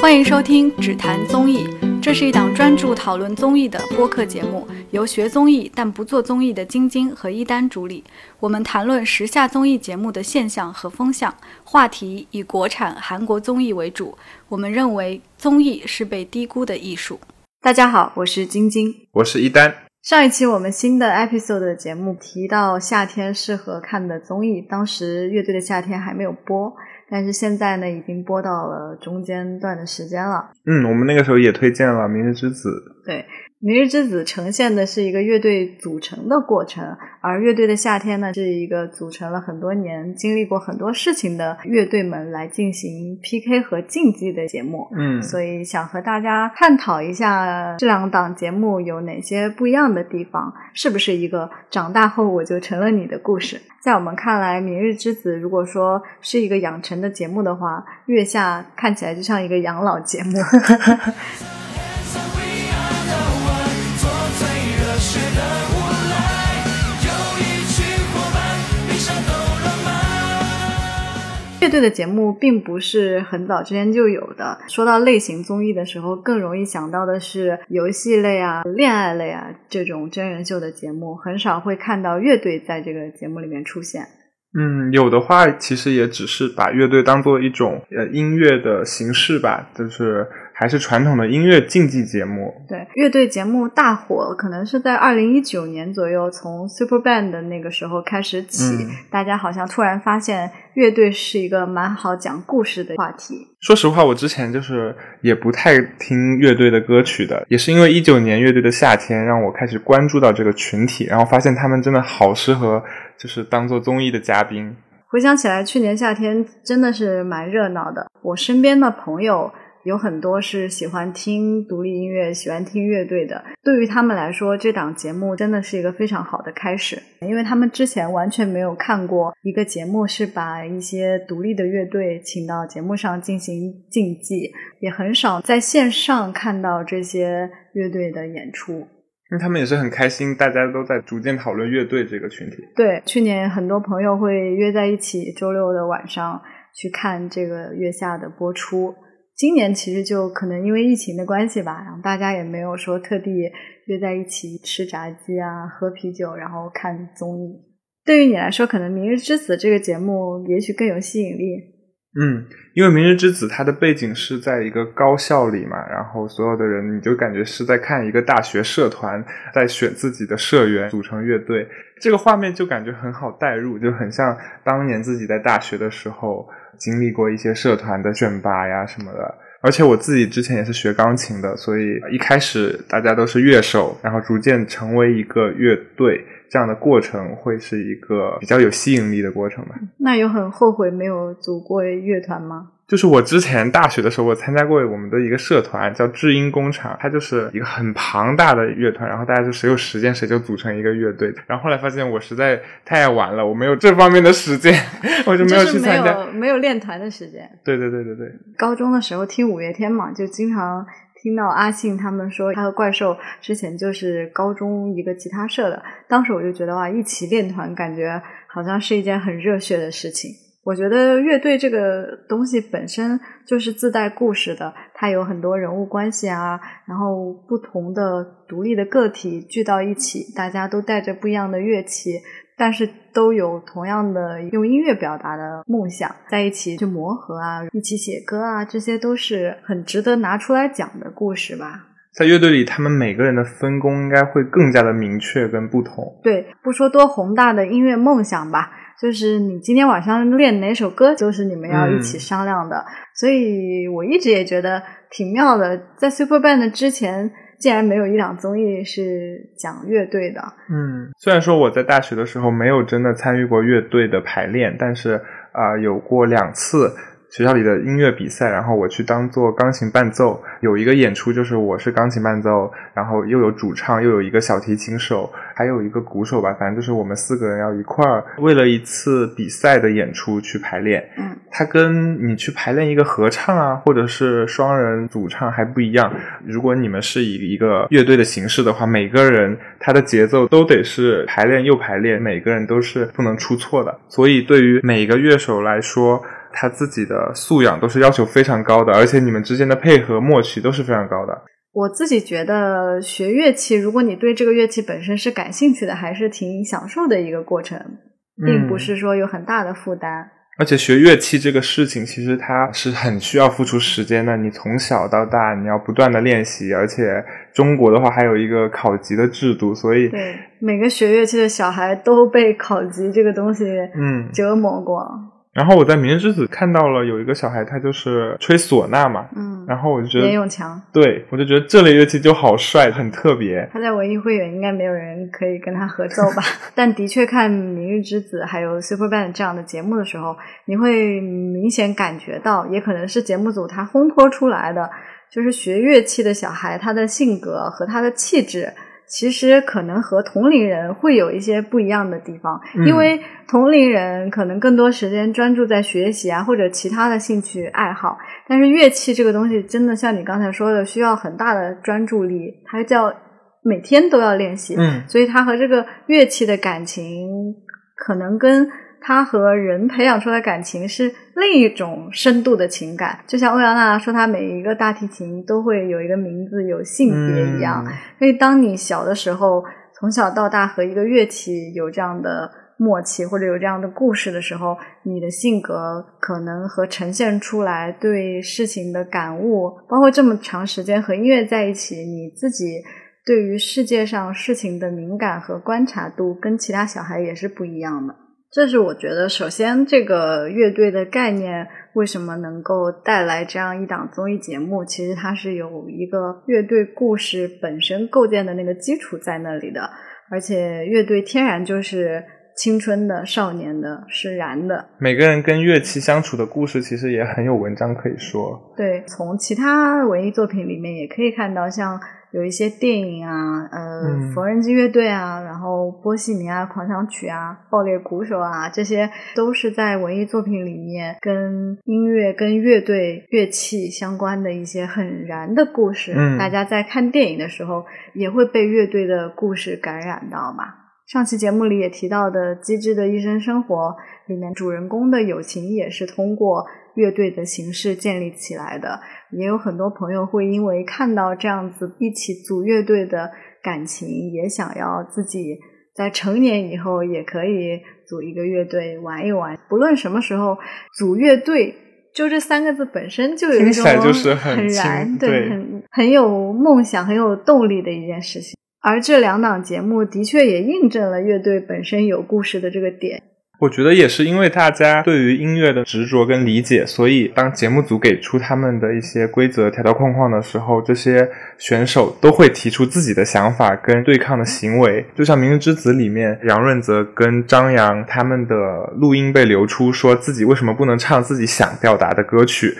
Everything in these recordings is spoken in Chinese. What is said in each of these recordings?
欢迎收听《只谈综艺》，这是一档专注讨论综艺的播客节目，由学综艺但不做综艺的晶晶和一丹主理。我们谈论时下综艺节目的现象和风向，话题以国产、韩国综艺为主。我们认为综艺是被低估的艺术。大家好，我是晶晶，我是一丹。上一期我们新的 episode 的节目提到夏天适合看的综艺，当时乐队的夏天还没有播。但是现在呢，已经播到了中间段的时间了。嗯，我们那个时候也推荐了《明日之子》。对。《明日之子》呈现的是一个乐队组成的过程，而《乐队的夏天》呢，是一个组成了很多年、经历过很多事情的乐队们来进行 PK 和竞技的节目。嗯，所以想和大家探讨一下这两档节目有哪些不一样的地方，是不是一个长大后我就成了你的故事？在我们看来，《明日之子》如果说是一个养成的节目的话，《月下》看起来就像一个养老节目。乐队的节目并不是很早之前就有的。说到类型综艺的时候，更容易想到的是游戏类啊、恋爱类啊这种真人秀的节目，很少会看到乐队在这个节目里面出现。嗯，有的话其实也只是把乐队当做一种呃音乐的形式吧，就是。还是传统的音乐竞技节目。对，乐队节目大火，可能是在二零一九年左右，从 Super Band 的那个时候开始起，大家好像突然发现乐队是一个蛮好讲故事的话题。说实话，我之前就是也不太听乐队的歌曲的，也是因为一九年乐队的夏天让我开始关注到这个群体，然后发现他们真的好适合，就是当做综艺的嘉宾。回想起来，去年夏天真的是蛮热闹的，我身边的朋友。有很多是喜欢听独立音乐、喜欢听乐队的。对于他们来说，这档节目真的是一个非常好的开始，因为他们之前完全没有看过一个节目是把一些独立的乐队请到节目上进行竞技，也很少在线上看到这些乐队的演出。那他们也是很开心，大家都在逐渐讨论乐队这个群体。对，去年很多朋友会约在一起，周六的晚上去看这个月下的播出。今年其实就可能因为疫情的关系吧，然后大家也没有说特地约在一起吃炸鸡啊、喝啤酒，然后看综艺。对于你来说，可能《明日之子》这个节目也许更有吸引力。嗯，因为《明日之子》它的背景是在一个高校里嘛，然后所有的人你就感觉是在看一个大学社团在选自己的社员组成乐队，这个画面就感觉很好代入，就很像当年自己在大学的时候。经历过一些社团的选拔呀什么的，而且我自己之前也是学钢琴的，所以一开始大家都是乐手，然后逐渐成为一个乐队，这样的过程会是一个比较有吸引力的过程吧。那有很后悔没有组过乐团吗？就是我之前大学的时候，我参加过我们的一个社团，叫智音工厂，它就是一个很庞大的乐团，然后大家就谁有时间谁就组成一个乐队。然后后来发现我实在太爱玩了，我没有这方面的时间，我就没有去参加，没有练团的时间。对对对对对。高中的时候听五月天嘛，就经常听到阿信他们说，他和怪兽之前就是高中一个吉他社的，当时我就觉得哇，一起练团感觉好像是一件很热血的事情。我觉得乐队这个东西本身就是自带故事的，它有很多人物关系啊，然后不同的独立的个体聚到一起，大家都带着不一样的乐器，但是都有同样的用音乐表达的梦想，在一起去磨合啊，一起写歌啊，这些都是很值得拿出来讲的故事吧。在乐队里，他们每个人的分工应该会更加的明确跟不同。对，不说多宏大的音乐梦想吧。就是你今天晚上练哪首歌，就是你们要一起商量的。所以我一直也觉得挺妙的。在 Super Band 之前，竟然没有一档综艺是讲乐队的。嗯，虽然说我在大学的时候没有真的参与过乐队的排练，但是啊，有过两次。学校里的音乐比赛，然后我去当做钢琴伴奏，有一个演出就是我是钢琴伴奏，然后又有主唱，又有一个小提琴手，还有一个鼓手吧，反正就是我们四个人要一块儿为了一次比赛的演出去排练。嗯，它跟你去排练一个合唱啊，或者是双人主唱还不一样。如果你们是以一个乐队的形式的话，每个人他的节奏都得是排练又排练，每个人都是不能出错的。所以对于每个乐手来说，他自己的素养都是要求非常高的，而且你们之间的配合默契都是非常高的。我自己觉得学乐器，如果你对这个乐器本身是感兴趣的，还是挺享受的一个过程，并不是说有很大的负担。而且学乐器这个事情，其实它是很需要付出时间的。你从小到大，你要不断的练习，而且中国的话还有一个考级的制度，所以对每个学乐器的小孩都被考级这个东西嗯折磨过。然后我在《明日之子》看到了有一个小孩，他就是吹唢呐嘛，嗯，然后我就觉得严永强，对我就觉得这类乐器就好帅，很特别。他在文艺汇演应该没有人可以跟他合奏吧？但的确看《明日之子》还有 Super Band 这样的节目的时候，你会明显感觉到，也可能是节目组他烘托出来的，就是学乐器的小孩他的性格和他的气质。其实可能和同龄人会有一些不一样的地方，因为同龄人可能更多时间专注在学习啊或者其他的兴趣爱好，但是乐器这个东西真的像你刚才说的，需要很大的专注力，它叫每天都要练习，嗯，所以它和这个乐器的感情可能跟。他和人培养出来感情是另一种深度的情感，就像欧阳娜娜说，她每一个大提琴都会有一个名字、有性别一样。所以，当你小的时候，从小到大和一个乐器有这样的默契，或者有这样的故事的时候，你的性格可能和呈现出来对事情的感悟，包括这么长时间和音乐在一起，你自己对于世界上事情的敏感和观察度，跟其他小孩也是不一样的。这是我觉得，首先这个乐队的概念为什么能够带来这样一档综艺节目？其实它是有一个乐队故事本身构建的那个基础在那里的，而且乐队天然就是青春的、少年的、是燃的。每个人跟乐器相处的故事，其实也很有文章可以说。对，从其他文艺作品里面也可以看到，像。有一些电影啊，呃，缝纫机乐队啊，然后波西米亚狂想曲啊，爆裂鼓手啊，这些都是在文艺作品里面跟音乐、跟乐队乐器相关的一些很燃的故事。嗯，大家在看电影的时候也会被乐队的故事感染到嘛。上期节目里也提到的《机智的医生生活》里面，主人公的友情也是通过。乐队的形式建立起来的，也有很多朋友会因为看到这样子一起组乐队的感情，也想要自己在成年以后也可以组一个乐队玩一玩。不论什么时候组乐队，就这三个字本身就有一种很燃，对，很很有梦想、很有动力的一件事情。而这两档节目的确也印证了乐队本身有故事的这个点。我觉得也是因为大家对于音乐的执着跟理解，所以当节目组给出他们的一些规则条条框框的时候，这些选手都会提出自己的想法跟对抗的行为。就像《明日之子》里面，杨润泽跟张扬他们的录音被流出，说自己为什么不能唱自己想表达的歌曲，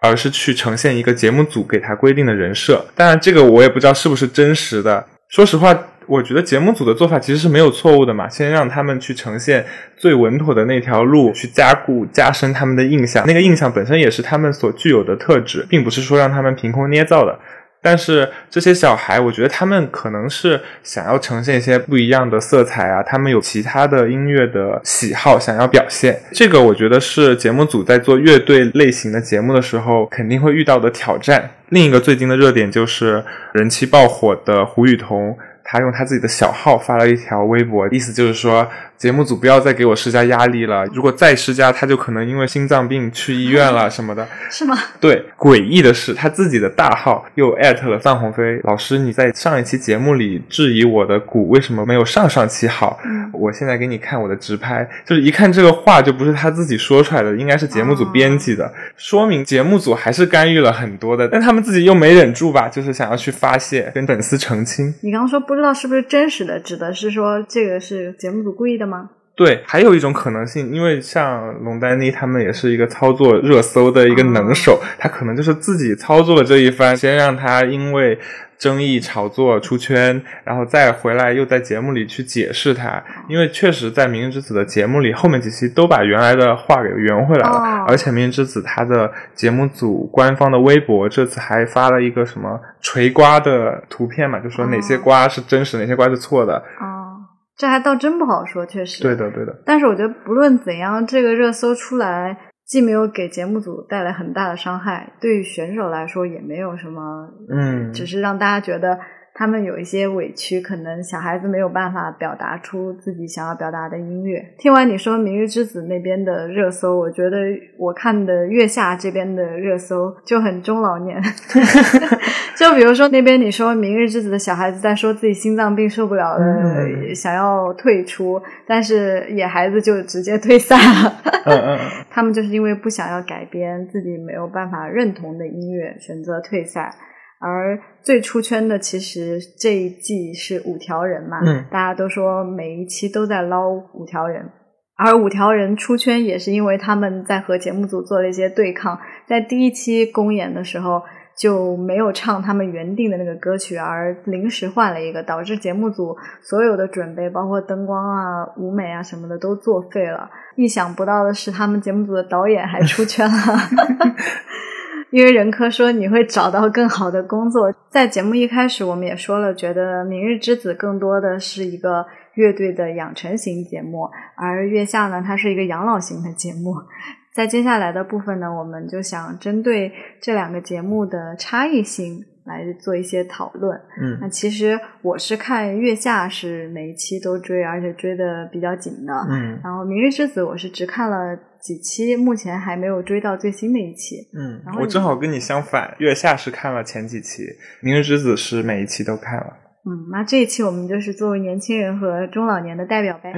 而是去呈现一个节目组给他规定的人设。当然，这个我也不知道是不是真实的。说实话。我觉得节目组的做法其实是没有错误的嘛，先让他们去呈现最稳妥的那条路，去加固、加深他们的印象。那个印象本身也是他们所具有的特质，并不是说让他们凭空捏造的。但是这些小孩，我觉得他们可能是想要呈现一些不一样的色彩啊，他们有其他的音乐的喜好想要表现。这个我觉得是节目组在做乐队类型的节目的时候肯定会遇到的挑战。另一个最近的热点就是人气爆火的胡雨桐。他用他自己的小号发了一条微博，意思就是说。节目组不要再给我施加压力了，如果再施加，他就可能因为心脏病去医院了什么的。是吗？对，诡异的是，他自己的大号又艾特了范鸿飞老师。你在上一期节目里质疑我的鼓为什么没有上上期好？嗯，我现在给你看我的直拍，就是一看这个话就不是他自己说出来的，应该是节目组编辑的，说明节目组还是干预了很多的。但他们自己又没忍住吧，就是想要去发泄，跟粉丝澄清。你刚刚说不知道是不是真实的，指的是说这个是节目组故意的吗？对，还有一种可能性，因为像龙丹妮他们也是一个操作热搜的一个能手，他可能就是自己操作了这一番，先让他因为争议炒作出圈，然后再回来又在节目里去解释他，因为确实在《明日之子》的节目里，后面几期都把原来的话给圆回来了，而且《明日之子》他的节目组官方的微博这次还发了一个什么锤瓜的图片嘛，就说哪些瓜是真实，哪些瓜是错的。这还倒真不好说，确实。对的，对的。但是我觉得，不论怎样，这个热搜出来，既没有给节目组带来很大的伤害，对于选手来说也没有什么，嗯，只是让大家觉得。他们有一些委屈，可能小孩子没有办法表达出自己想要表达的音乐。听完你说《明日之子》那边的热搜，我觉得我看的月下这边的热搜就很中老年。就比如说那边你说《明日之子》的小孩子在说自己心脏病受不了了，想要退出，但是野孩子就直接退赛了。他们就是因为不想要改编自己没有办法认同的音乐，选择退赛。而最出圈的，其实这一季是五条人嘛，大家都说每一期都在捞五条人，而五条人出圈也是因为他们在和节目组做了一些对抗，在第一期公演的时候就没有唱他们原定的那个歌曲，而临时换了一个，导致节目组所有的准备，包括灯光啊、舞美啊什么的都作废了。意想不到的是，他们节目组的导演还出圈了。因为任科说你会找到更好的工作，在节目一开始我们也说了，觉得《明日之子》更多的是一个乐队的养成型节目，而《月下》呢，它是一个养老型的节目。在接下来的部分呢，我们就想针对这两个节目的差异性。来做一些讨论。嗯，那其实我是看《月下》是每一期都追，而且追的比较紧的。嗯，然后《明日之子》我是只看了几期，目前还没有追到最新的一期。嗯，我正好跟你相反，《月下》是看了前几期，《明日之子》是每一期都看了。嗯，那这一期我们就是作为年轻人和中老年的代表呗。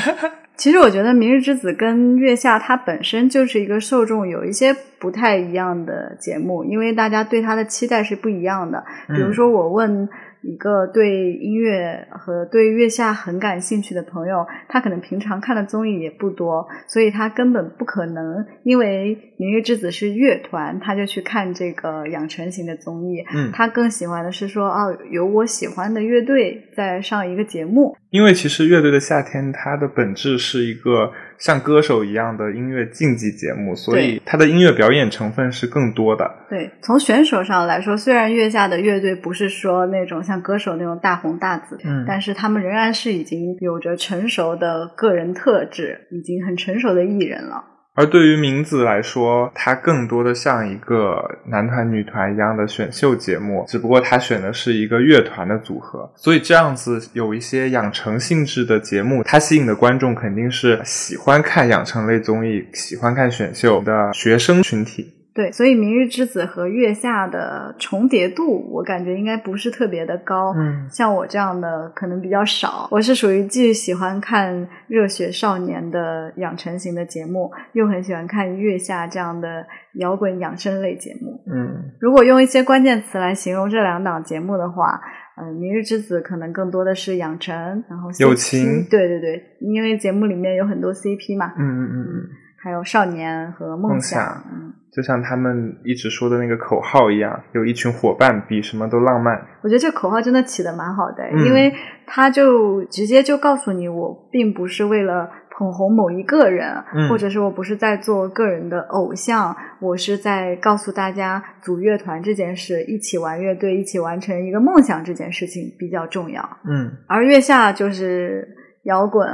其实我觉得《明日之子》跟《月下》它本身就是一个受众有一些不太一样的节目，因为大家对它的期待是不一样的。比如说，我问。一个对音乐和对月下很感兴趣的朋友，他可能平常看的综艺也不多，所以他根本不可能因为《明日之子》是乐团，他就去看这个养成型的综艺。嗯，他更喜欢的是说，哦，有我喜欢的乐队在上一个节目。因为其实《乐队的夏天》它的本质是一个像歌手一样的音乐竞技节目，所以它的音乐表演成分是更多的。对，从选手上来说，虽然月下的乐队不是说那种像歌手那种大红大紫，嗯，但是他们仍然是已经有着成熟的个人特质，已经很成熟的艺人了。而对于名字来说，它更多的像一个男团、女团一样的选秀节目，只不过他选的是一个乐团的组合，所以这样子有一些养成性质的节目，它吸引的观众肯定是喜欢看养成类综艺、喜欢看选秀的学生群体。对，所以《明日之子》和《月下》的重叠度，我感觉应该不是特别的高。嗯，像我这样的可能比较少。我是属于既喜欢看《热血少年》的养成型的节目，又很喜欢看《月下》这样的摇滚养生类节目。嗯，如果用一些关键词来形容这两档节目的话，嗯，《明日之子》可能更多的是养成，然后友情。对对对，因为节目里面有很多 CP 嘛。嗯嗯嗯嗯，还有少年和梦想。嗯。就像他们一直说的那个口号一样，有一群伙伴比什么都浪漫。我觉得这个口号真的起的蛮好的，因为他就直接就告诉你，我并不是为了捧红某一个人，或者是我不是在做个人的偶像，我是在告诉大家组乐团这件事，一起玩乐队，一起完成一个梦想这件事情比较重要。嗯，而月下就是摇滚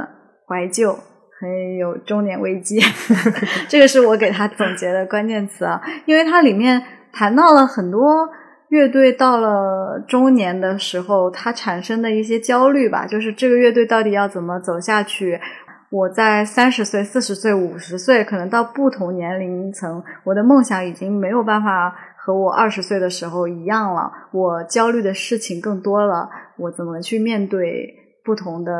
怀旧。很有中年危机，这个是我给他总结的关键词啊，因为它里面谈到了很多乐队到了中年的时候，它产生的一些焦虑吧，就是这个乐队到底要怎么走下去？我在三十岁、四十岁、五十岁，可能到不同年龄层，我的梦想已经没有办法和我二十岁的时候一样了，我焦虑的事情更多了，我怎么去面对？不同的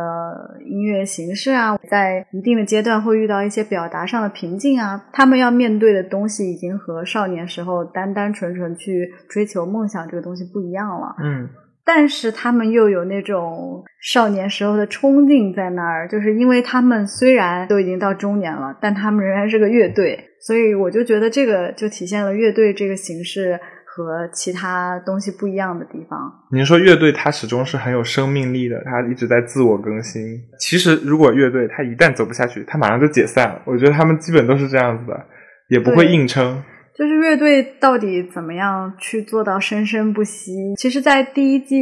音乐形式啊，在一定的阶段会遇到一些表达上的瓶颈啊。他们要面对的东西已经和少年时候单单纯纯去追求梦想这个东西不一样了。嗯，但是他们又有那种少年时候的冲劲在那儿，就是因为他们虽然都已经到中年了，但他们仍然是个乐队，所以我就觉得这个就体现了乐队这个形式。和其他东西不一样的地方。您说乐队它始终是很有生命力的，它一直在自我更新。其实如果乐队它一旦走不下去，它马上就解散了。我觉得他们基本都是这样子的，也不会硬撑。就是乐队到底怎么样去做到生生不息？其实，在第一季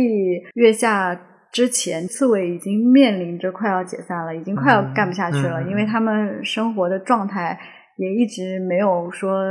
月下之前，刺猬已经面临着快要解散了，已经快要干不下去了，因为他们生活的状态。也一直没有说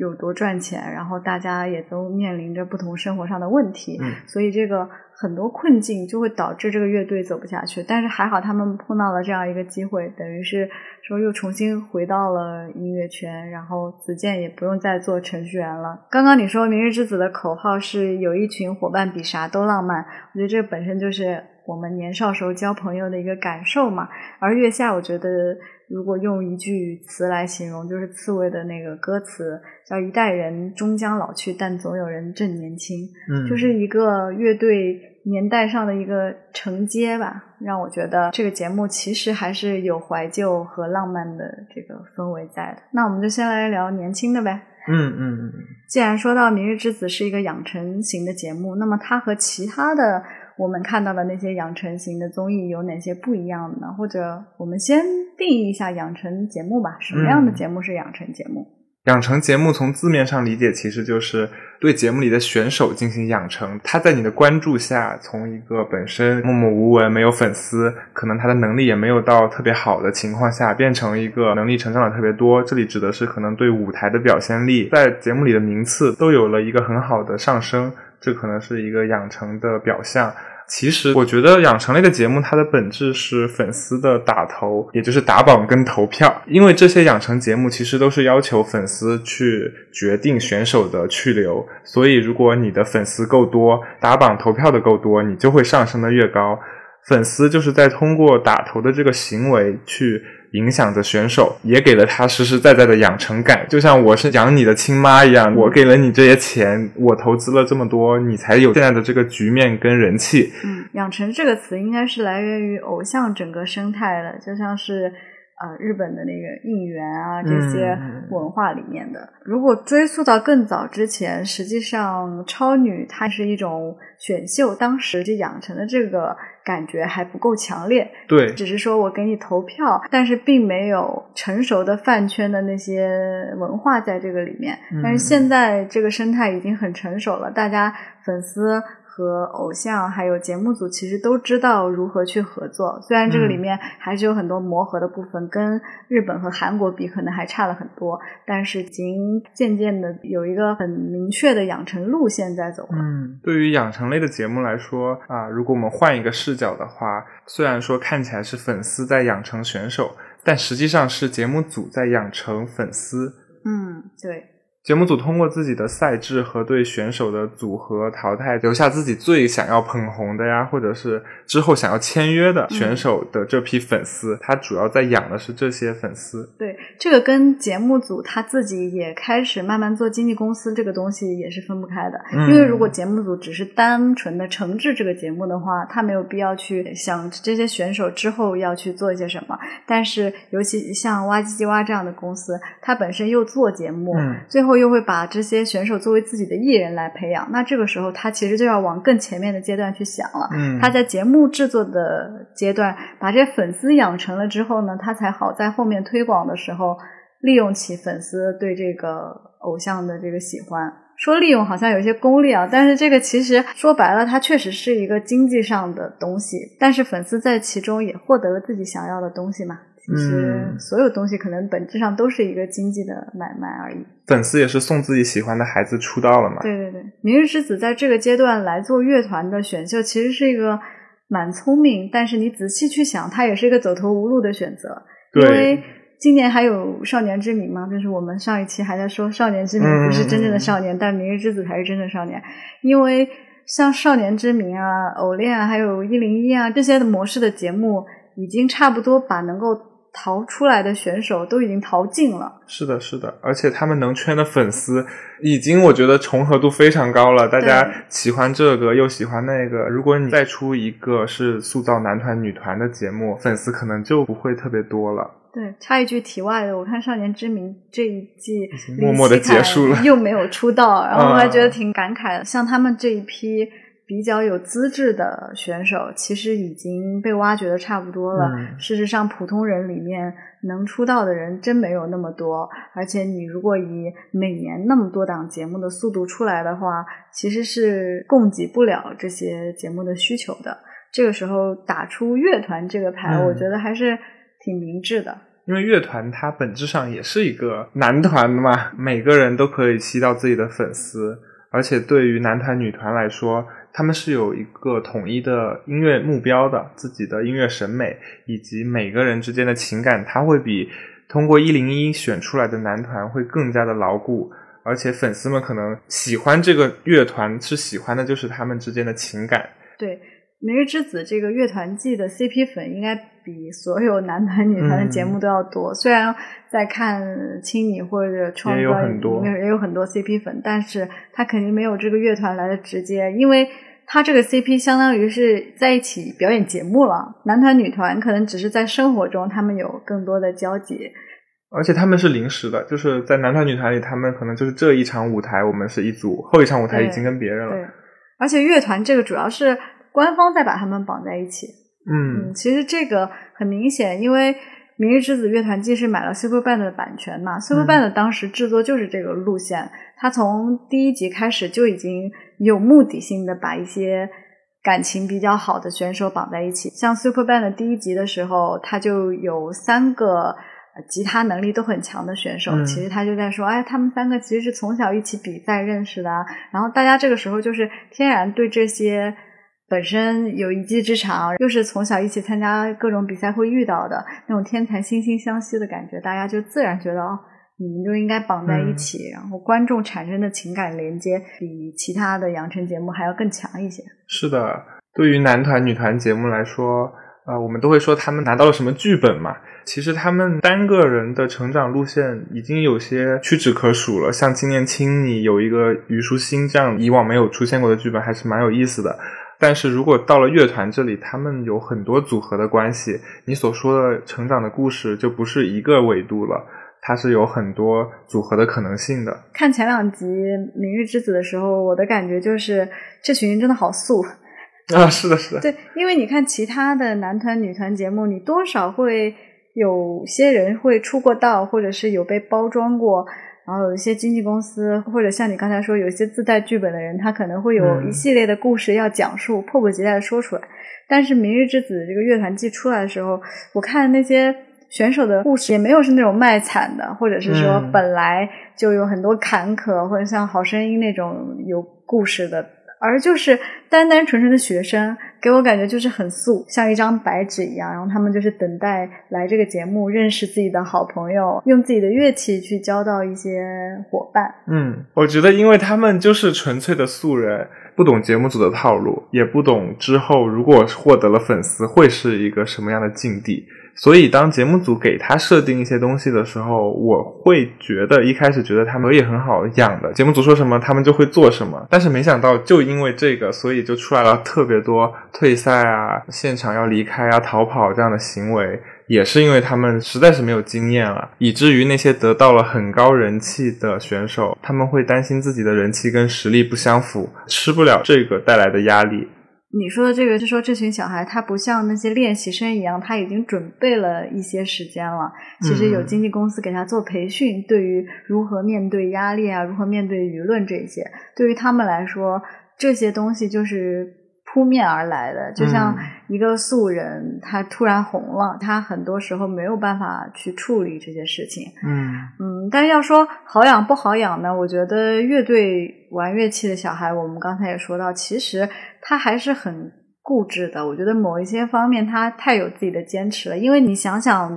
有多赚钱，然后大家也都面临着不同生活上的问题，嗯所以这个很多困境就会导致这个乐队走不下去。但是还好他们碰到了这样一个机会，等于是说又重新回到了音乐圈，然后子健也不用再做程序员了。刚刚你说《明日之子》的口号是有一群伙伴比啥都浪漫，我觉得这本身就是我们年少时候交朋友的一个感受嘛。而月下，我觉得如果用一句词来形容，就是刺猬的那个歌词，叫“一代人终将老去，但总有人正年轻”，嗯，就是一个乐队年代上的一个承接吧，让我觉得这个节目其实还是有怀旧和浪漫的这个氛围在的。那我们就先来聊年轻的呗。嗯嗯嗯，既然说到《明日之子》是一个养成型的节目，那么它和其他的我们看到的那些养成型的综艺有哪些不一样的呢？或者我们先定义一下养成节目吧，什么样的嗯节目是养成节目？养成节目从字面上理解，其实就是对节目里的选手进行养成。他在你的关注下，从一个本身默默无闻、没有粉丝，可能他的能力也没有到特别好的情况下，变成一个能力成长的特别多。这里指的是可能对舞台的表现力，在节目里的名次都有了一个很好的上升，这可能是一个养成的表象。其实，我觉得养成类的节目，它的本质是粉丝的打头，也就是打榜跟投票。因为这些养成节目其实都是要求粉丝去决定选手的去留，所以如果你的粉丝够多，打榜投票的够多，你就会上升的越高。粉丝就是在通过打头的这个行为去影响着选手，也给了他实实在在的养成感。就像我是养你的亲妈一样，我给了你这些钱，我投资了这么多，你才有现在的这个局面跟人气。嗯，养成这个词应该是来源于偶像整个生态的，就像是呃日本的那个应援啊这些嗯文化里面的。如果追溯到更早之前，实际上超女它是一种选秀，当时就养成了这个感觉还不够强烈，对，只是说我给你投票，但是并没有成熟的饭圈的那些文化在这个里面。嗯但是现在这个生态已经很成熟了，大家粉丝和偶像还有节目组其实都知道如何去合作。虽然这个里面还是有很多磨合的部分，跟日本和韩国比可能还差了很多，但是已经渐渐的有一个很明确的养成路线在走了。嗯，对于养成类的节目来说啊，如果我们换一个视角的话，虽然说看起来是粉丝在养成选手，但实际上是节目组在养成粉丝。嗯，对。节目组通过自己的赛制和对选手的组合淘汰，留下自己最想要捧红的呀，或者是之后想要签约的选手的这批粉丝，他主要在养的是这些粉丝。对，这个跟节目组他自己也开始慢慢做经纪公司这个东西也是分不开的。嗯因为如果节目组只是单纯的承制这个节目的话，他没有必要去想这些选手之后要去做一些什么。但是，尤其像哇唧唧哇这样的公司，它本身又做节目，嗯最后又会把这些选手作为自己的艺人来培养。那这个时候，他其实就要往更前面的阶段去想了。嗯，他在节目制作的阶段，把这些粉丝养成了之后呢，他才好在后面推广的时候利用起粉丝对这个偶像的这个喜欢。说利用好像有一些功利啊，但是这个其实说白了，它确实是一个经济上的东西。但是粉丝在其中也获得了自己想要的东西嘛。其实嗯所有东西可能本质上都是一个经济的买卖而已。粉丝也是送自己喜欢的孩子出道了嘛。对对对，明日之子在这个阶段来做乐团的选秀，其实是一个蛮聪明，但是你仔细去想，它也是一个走投无路的选择。因为今年还有少年之名嘛，就是我们上一期还在说少年之名嗯不是真正的少年，但明日之子才是真正少年。因为像少年之名啊、偶恋啊，还有一零一啊这些的模式的节目，已经差不多把能够逃出来的选手都已经逃尽了。是的，是的，而且他们能圈的粉丝已经我觉得重合度非常高了，大家喜欢这个又喜欢那个。如果你再出一个是塑造男团、女团的节目，粉丝可能就不会特别多了。对，插一句题外的，我看《少年之名》这一季 默默地林希凯结束了又没有出道，然后我还觉得嗯挺感慨的。像他们这一批比较有资质的选手，其实已经被挖掘的差不多了。嗯事实上，普通人里面能出道的人真没有那么多，而且你如果以每年那么多档节目的速度出来的话，其实是供给不了这些节目的需求的。这个时候打出乐团这个牌，嗯我觉得还是挺明智的。因为乐团它本质上也是一个男团嘛，每个人都可以吸到自己的粉丝，而且对于男团、女团来说，他们是有一个统一的音乐目标的，自己的音乐审美以及每个人之间的情感，它会比通过一零一选出来的男团会更加的牢固，而且粉丝们可能喜欢这个乐团是喜欢的就是他们之间的情感。对。《明日之子》这个乐团季的 CP 粉应该比所有男团、女团的节目都要多。虽然在看《青你》或者《创造》里面也有很多 CP 粉，但是他肯定没有这个乐团来的直接，因为他这个 CP 相当于是在一起表演节目了。男团、女团可能只是在生活中他们有更多的交集，而且他们是临时的，就是在男团、女团里，他们可能就是这一场舞台我们是一组，后一场舞台已经跟别人了。对，而且乐团这个主要是。官方在把他们绑在一起，嗯，其实这个很明显，因为《明日之子》乐团季是买了 Superband 的版权嘛，Superband 当时制作就是这个路线，他从第一集开始就已经有目的性的把一些感情比较好的选手绑在一起，像 Superband 第一集的时候，他就有三个吉他能力都很强的选手，其实他就在说，哎，他们三个其实是从小一起比赛认识的，然后大家这个时候就是天然对这些。本身有一技之长，又是从小一起参加各种比赛会遇到的那种天才惺惺相惜的感觉，大家就自然觉得哦，你们就应该绑在一起，然后观众产生的情感连接比其他的养成节目还要更强一些。是的，对于男团、女团节目来说，呃，我们都会说他们拿到了什么剧本嘛？其实他们单个人的成长路线已经有些屈指可数了。像今年青你有一个虞书欣这样以往没有出现过的剧本，还是蛮有意思的。但是如果到了乐团这里，他们有很多组合的关系，你所说的成长的故事就不是一个维度了，它是有很多组合的可能性的。看前两集《明日之子》的时候，我的感觉就是这群人真的好素啊！是的，是的，对，因为你看其他的男团、女团节目，你多少会有些人会出过道，或者是有被包装过。然后有一些经纪公司，或者像你刚才说，有一些自带剧本的人，他可能会有一系列的故事要讲述，迫不及待的说出来。但是《明日之子》这个乐团季出来的时候，我看那些选手的故事也没有是那种卖惨的，或者是说本来就有很多坎坷，或者像《好声音》那种有故事的。而就是单单纯纯的学生，给我感觉就是很素，像一张白纸一样。然后他们就是等待来这个节目，认识自己的好朋友，用自己的乐器去交到一些伙伴。嗯，我觉得，因为他们就是纯粹的素人，不懂节目组的套路，也不懂之后如果获得了粉丝会是一个什么样的境地。所以，当节目组给他设定一些东西的时候，我会觉得一开始觉得他们也很好养的。节目组说什么，他们就会做什么。但是没想到，就因为这个，所以就出来了特别多退赛啊、现场要离开啊、逃跑这样的行为。也是因为他们实在是没有经验了，以至于那些得到了很高人气的选手，他们会担心自己的人气跟实力不相符，吃不了这个带来的压力。你说的这个，就说这群小孩，他不像那些练习生一样，他已经准备了一些时间了。其实有经纪公司给他做培训，对于如何面对压力啊，如何面对舆论这些，对于他们来说，这些东西就是。扑面而来的，就像一个素人，他突然红了，他很多时候没有办法去处理这些事情。嗯嗯，但是要说好养不好养呢？我觉得乐队玩乐器的小孩，我们刚才也说到，其实他还是很固执的。我觉得某一些方面，他太有自己的坚持了。因为你想想，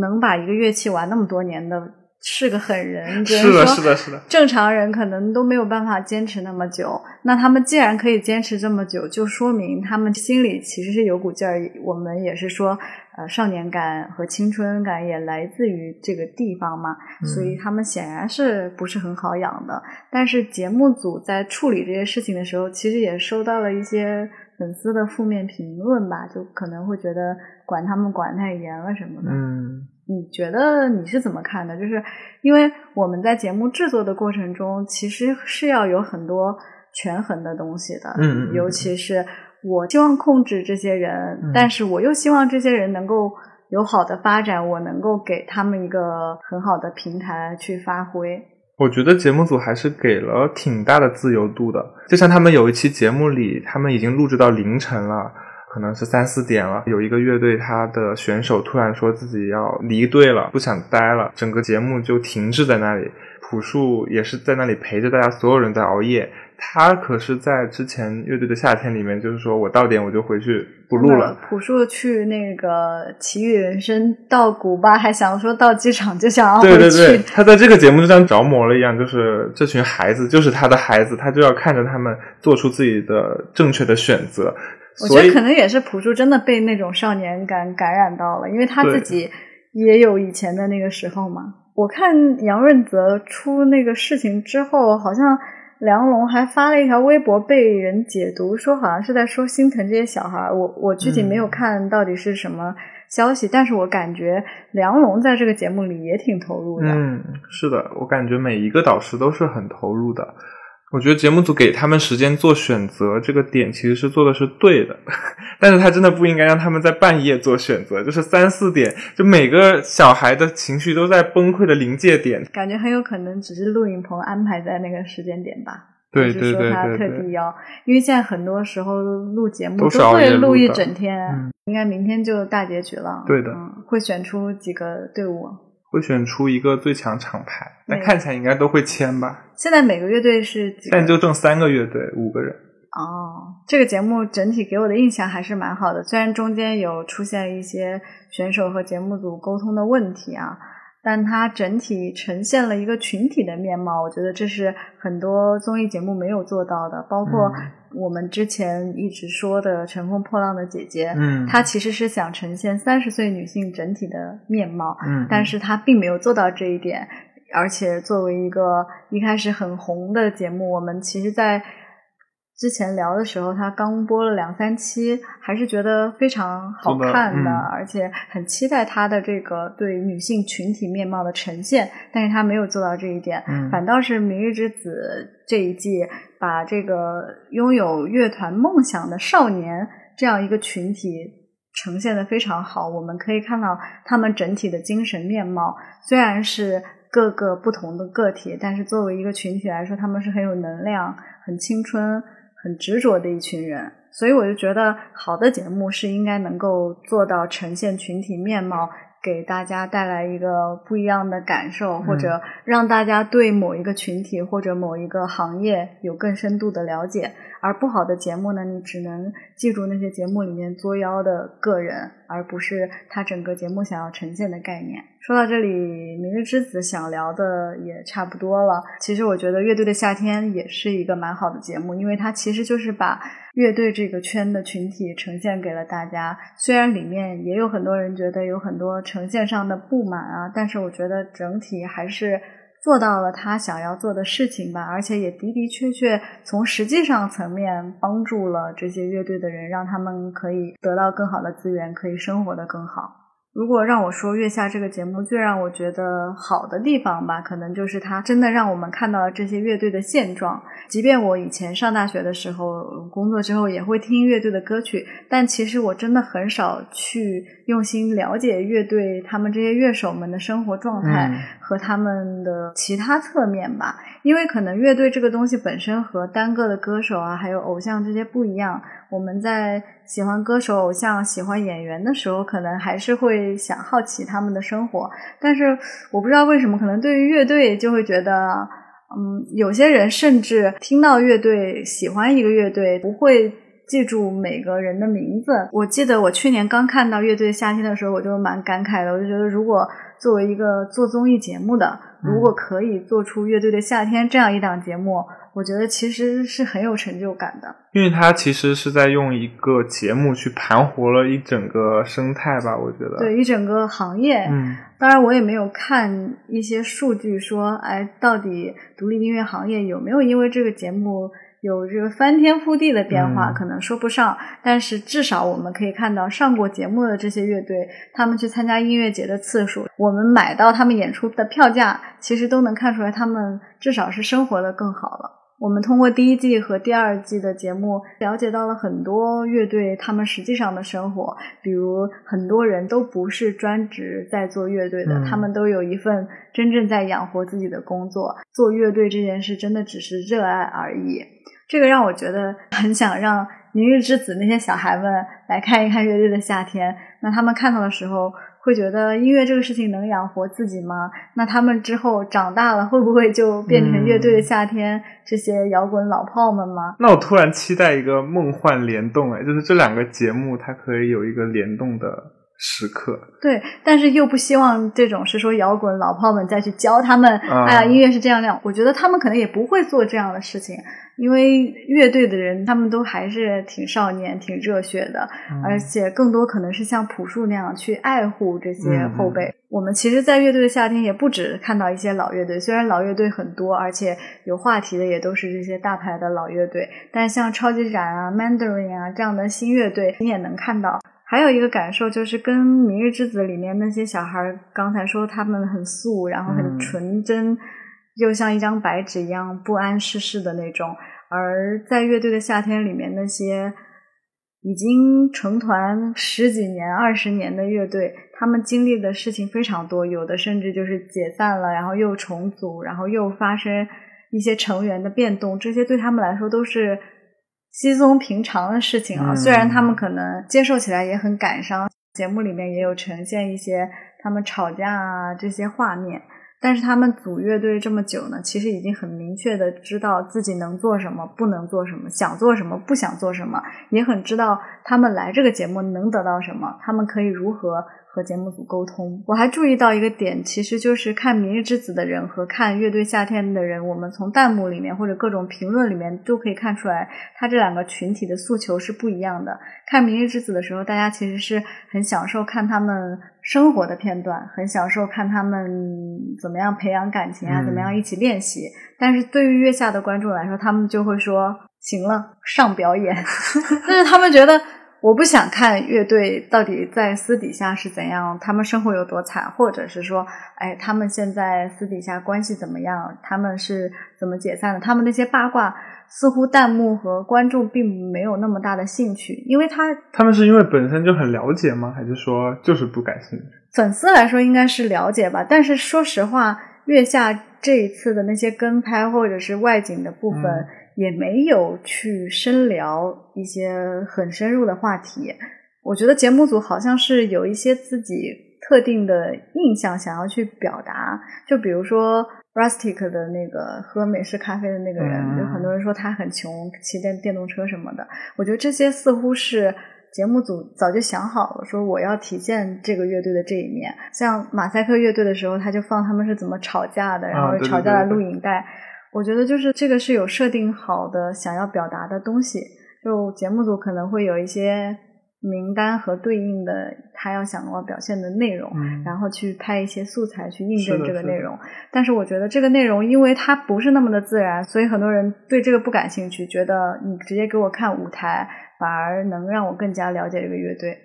能把一个乐器玩那么多年的。是个狠人，是的，是的，是的。正常人可能都没有办法坚持那么久。那他们既然可以坚持这么久，就说明他们心里其实是有股劲儿。我们也是说，呃，少年感和青春感也来自于这个地方嘛。所以他们显然是不是很好养的。但是节目组在处理这些事情的时候，其实也收到了一些粉丝的负面评论吧，就可能会觉得管他们管太严了什么的。嗯。你觉得你是怎么看的？就是因为我们在节目制作的过程中，其实是要有很多权衡的东西的。嗯尤其是我希望控制这些人，但是我又希望这些人能够有好的发展，我能够给他们一个很好的平台去发挥。我觉得节目组还是给了挺大的自由度的。就像他们有一期节目里，他们已经录制到凌晨了。可能是三四点了，有一个乐队他的选手突然说自己要离队了，不想待了，整个节目就停滞在那里。朴树也是在那里陪着大家所有人在熬夜。他可是在之前乐队的夏天里面，就是说我到点我就回去不录了。朴树去那个奇遇人生到古巴，还想说到机场就想要回去。对对对，他在这个节目就像着魔了一样，就是这群孩子就是他的孩子，他就要看着他们做出自己的正确的选择。我觉得可能也是朴树真的被那种少年感感染到了，因为他自己也有以前的那个时候嘛。我看杨润泽出那个事情之后，好像。梁龙还发了一条微博，被人解读说好像是在说心疼这些小孩。我我具体没有看到底是什么消息，但是我感觉梁龙在这个节目里也挺投入的。嗯，是的，我感觉每一个导师都是很投入的。我觉得节目组给他们时间做选择，这个点其实是做的是对的，但是他真的不应该让他们在半夜做选择，就是三四点，就每个小孩的情绪都在崩溃的临界点，感觉很有可能只是录影棚安排在那个时间点吧。对对对对他特地要，因为现在很多时候录节目都会录一整天，应该明天就大结局了。对的，会选出几个队伍。会选出一个最强厂牌，但看起来应该都会签吧。现在每个乐队是几？但就剩三个乐队，五个人。哦，这个节目整体给我的印象还是蛮好的，虽然中间有出现一些选手和节目组沟通的问题啊。但它整体呈现了一个群体的面貌，我觉得这是很多综艺节目没有做到的。包括我们之前一直说的《乘风破浪的姐姐》，嗯，她其实是想呈现三十岁女性整体的面貌，嗯，但是她并没有做到这一点。而且作为一个一开始很红的节目，我们其实，在之前聊的时候，他刚播了两三期，还是觉得非常好看的，而且很期待他的这个对女性群体面貌的呈现。但是他没有做到这一点，反倒是《明日之子》这一季把这个拥有乐团梦想的少年这样一个群体呈现的非常好。我们可以看到他们整体的精神面貌，虽然是各个不同的个体，但是作为一个群体来说，他们是很有能量、很青春。很执着的一群人，所以我就觉得好的节目是应该能够做到呈现群体面貌，给大家带来一个不一样的感受，或者让大家对某一个群体或者某一个行业有更深度的了解。而不好的节目呢，你只能记住那些节目里面作妖的个人，而不是他整个节目想要呈现的概念。说到这里，《明日之子》想聊的也差不多了。其实我觉得《乐队的夏天》也是一个蛮好的节目，因为它其实就是把乐队这个圈的群体呈现给了大家。虽然里面也有很多人觉得有很多呈现上的不满啊，但是我觉得整体还是。做到了他想要做的事情吧，而且也的的确确从实际上层面帮助了这些乐队的人，让他们可以得到更好的资源，可以生活的更好。如果让我说《月下》这个节目最让我觉得好的地方吧，可能就是它真的让我们看到了这些乐队的现状。即便我以前上大学的时候，工作之后也会听乐队的歌曲，但其实我真的很少去用心了解乐队他们这些乐手们的生活状态和他们的其他侧面吧。因为可能乐队这个东西本身和单个的歌手啊，还有偶像这些不一样。我们在喜欢歌手、偶像、喜欢演员的时候，可能还是会想好奇他们的生活。但是我不知道为什么，可能对于乐队就会觉得，嗯，有些人甚至听到乐队喜欢一个乐队，不会记住每个人的名字。我记得我去年刚看到乐队夏天的时候，我就蛮感慨的。我就觉得，如果作为一个做综艺节目的，如果可以做出乐队的夏天这样一档节目。我觉得其实是很有成就感的，因为它其实是在用一个节目去盘活了一整个生态吧。我觉得对一整个行业，嗯，当然我也没有看一些数据说，哎，到底独立音乐行业有没有因为这个节目有这个翻天覆地的变化？可能说不上，但是至少我们可以看到上过节目的这些乐队，他们去参加音乐节的次数，我们买到他们演出的票价，其实都能看出来，他们至少是生活的更好了。我们通过第一季和第二季的节目，了解到了很多乐队他们实际上的生活。比如，很多人都不是专职在做乐队的，他们都有一份真正在养活自己的工作。做乐队这件事真的只是热爱而已。这个让我觉得很想让明日之子那些小孩们来看一看乐队的夏天。那他们看到的时候。会觉得音乐这个事情能养活自己吗？那他们之后长大了会不会就变成乐队的夏天这些摇滚老炮们吗？那我突然期待一个梦幻联动，哎，就是这两个节目它可以有一个联动的时刻。对，但是又不希望这种是说摇滚老炮们再去教他们，哎呀，音乐是这样那样。我觉得他们可能也不会做这样的事情。因为乐队的人，他们都还是挺少年、挺热血的，而且更多可能是像朴树那样去爱护这些后辈。我们其实，在乐队的夏天也不止看到一些老乐队，虽然老乐队很多，而且有话题的也都是这些大牌的老乐队，但像超级展啊、Mandarin 啊这样的新乐队，你也能看到。还有一个感受就是，跟《明日之子》里面那些小孩刚才说他们很素，然后很纯真。又像一张白纸一样不谙世事的那种，而在乐队的夏天里面，那些已经成团十几年、二十年的乐队，他们经历的事情非常多，有的甚至就是解散了，然后又重组，然后又发生一些成员的变动，这些对他们来说都是稀松平常的事情啊。虽然他们可能接受起来也很感伤，节目里面也有呈现一些他们吵架啊这些画面。但是他们组乐队这么久呢，其实已经很明确的知道自己能做什么，不能做什么，想做什么，不想做什么，也很知道他们来这个节目能得到什么，他们可以如何。和节目组沟通，我还注意到一个点，其实就是看《明日之子》的人和看《乐队夏天》的人，我们从弹幕里面或者各种评论里面都可以看出来，他这两个群体的诉求是不一样的。看《明日之子》的时候，大家其实是很享受看他们生活的片段，很享受看他们怎么样培养感情啊，怎么样一起练习。但是对于月下的观众来说，他们就会说：“行了，上表演。”但是他们觉得。我不想看乐队到底在私底下是怎样，他们生活有多惨，或者是说，哎，他们现在私底下关系怎么样，他们是怎么解散的？他们那些八卦，似乎弹幕和观众并没有那么大的兴趣，因为他他们是因为本身就很了解吗？还是说就是不感兴趣？粉丝来说应该是了解吧，但是说实话，月下这一次的那些跟拍或者是外景的部分。也没有去深聊一些很深入的话题。我觉得节目组好像是有一些自己特定的印象想要去表达。就比如说 Rustic 的那个喝美式咖啡的那个人，有很多人说他很穷，骑电电动车什么的。我觉得这些似乎是节目组早就想好了，说我要体现这个乐队的这一面。像马赛克乐队的时候，他就放他们是怎么吵架的，然后吵架的录影带。我觉得就是这个是有设定好的想要表达的东西，就节目组可能会有一些名单和对应的他要想要表现的内容，然后去拍一些素材去印证这个内容。但是我觉得这个内容因为它不是那么的自然，所以很多人对这个不感兴趣，觉得你直接给我看舞台，反而能让我更加了解这个乐队。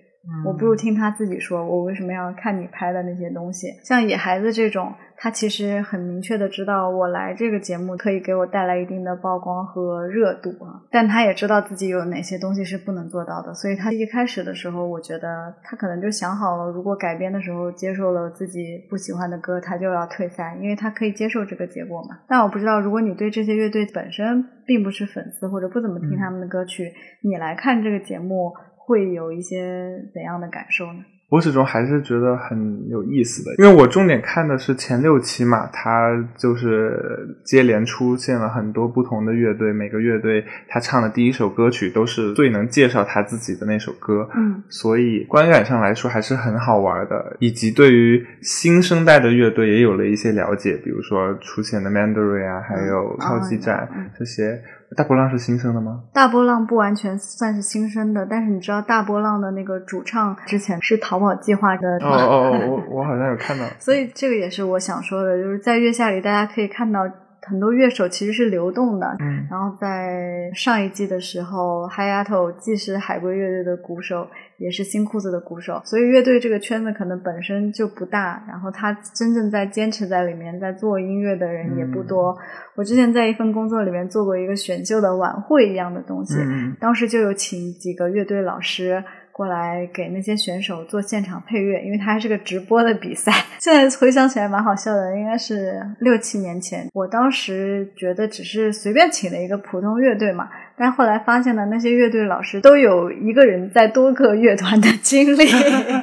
我不如听他自己说，我为什么要看你拍的那些东西？像野孩子这种，他其实很明确的知道，我来这个节目可以给我带来一定的曝光和热度啊。但他也知道自己有哪些东西是不能做到的，所以他一开始的时候，我觉得他可能就想好了，如果改编的时候接受了自己不喜欢的歌，他就要退赛，因为他可以接受这个结果嘛。但我不知道，如果你对这些乐队本身并不是粉丝，或者不怎么听他们的歌曲，你来看这个节目。会有一些怎样的感受呢？我始终还是觉得很有意思的，因为我重点看的是前六期嘛，它就是接连出现了很多不同的乐队，每个乐队他唱的第一首歌曲都是最能介绍他自己的那首歌，嗯，所以观感上来说还是很好玩的，以及对于新生代的乐队也有了一些了解，比如说出现的 Mandarin 啊，还有超级战这些。大波浪是新生的吗？大波浪不完全算是新生的，但是你知道大波浪的那个主唱之前是逃跑计划的。哦哦，我我好像有看到。所以这个也是我想说的，就是在月下里，大家可以看到。很多乐手其实是流动的，嗯，然后在上一季的时候，Hayato 既是海龟乐队的鼓手，也是新裤子的鼓手，所以乐队这个圈子可能本身就不大，然后他真正在坚持在里面在做音乐的人也不多。我之前在一份工作里面做过一个选秀的晚会一样的东西，当时就有请几个乐队老师。过来给那些选手做现场配乐，因为它还是个直播的比赛。现在回想起来蛮好笑的，应该是六七年前。我当时觉得只是随便请了一个普通乐队嘛，但后来发现呢，那些乐队老师都有一个人在多个乐团的经历，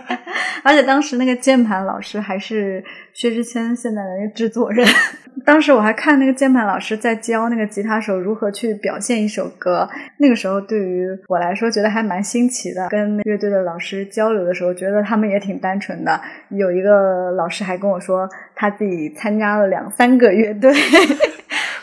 而且当时那个键盘老师还是薛之谦现在的那个制作人。当时我还看那个键盘老师在教那个吉他手如何去表现一首歌，那个时候对于我来说觉得还蛮新奇的。跟乐队的老师交流的时候，觉得他们也挺单纯的。有一个老师还跟我说，他自己参加了两三个乐队。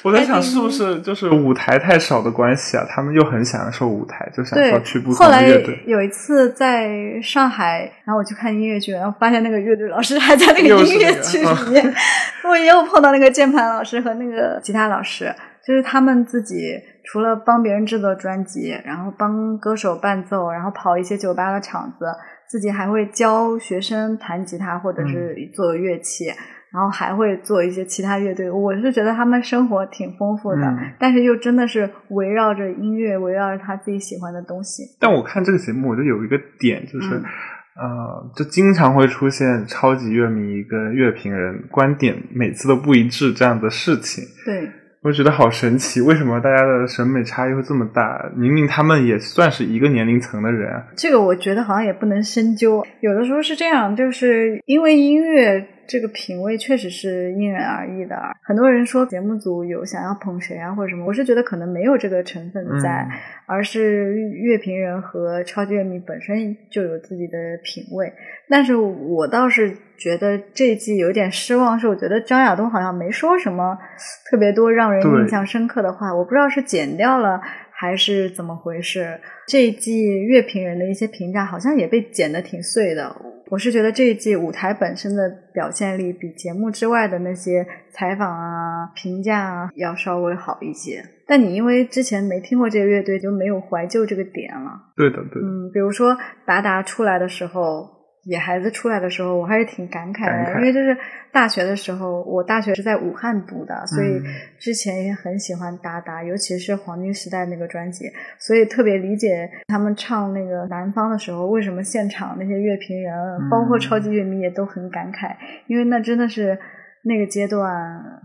我在想，是不是就是舞台太少的关系啊？他们又很享受舞台，就想说去不同的乐队。有一次在上海，然后我去看音乐剧，然后发现那个乐队老师还在那个音乐剧里面。我又碰到那个键盘老师和那个吉他老师，就是他们自己除了帮别人制作专辑，然后帮歌手伴奏，然后跑一些酒吧的场子，自己还会教学生弹吉他或者是做乐器。然后还会做一些其他乐队，我是觉得他们生活挺丰富的，但是又真的是围绕着音乐，围绕着他自己喜欢的东西。但我看这个节目，我就有一个点，就是，呃，就经常会出现超级乐迷跟乐评人观点每次都不一致这样的事情。对。我觉得好神奇，为什么大家的审美差异会这么大？明明他们也算是一个年龄层的人。这个我觉得好像也不能深究。有的时候是这样，就是因为音乐这个品味确实是因人而异的。很多人说节目组有想要捧谁啊或者什么，我是觉得可能没有这个成分在，而是乐评人和超级乐迷本身就有自己的品味。但是我倒是。觉得这一季有点失望，是我觉得张亚东好像没说什么特别多让人印象深刻的话，我不知道是剪掉了还是怎么回事。这一季乐评人的一些评价好像也被剪得挺碎的。我是觉得这一季舞台本身的表现力比节目之外的那些采访啊、评价啊要稍微好一些。但你因为之前没听过这个乐队，就没有怀旧这个点了。对的，对。嗯，比如说达达出来的时候。野孩子出来的时候，我还是挺感慨的，因为就是大学的时候，我大学是在武汉读的，所以之前也很喜欢达达，尤其是黄金时代那个专辑，所以特别理解他们唱那个南方的时候，为什么现场那些乐评人，包括超级乐迷也都很感慨，因为那真的是那个阶段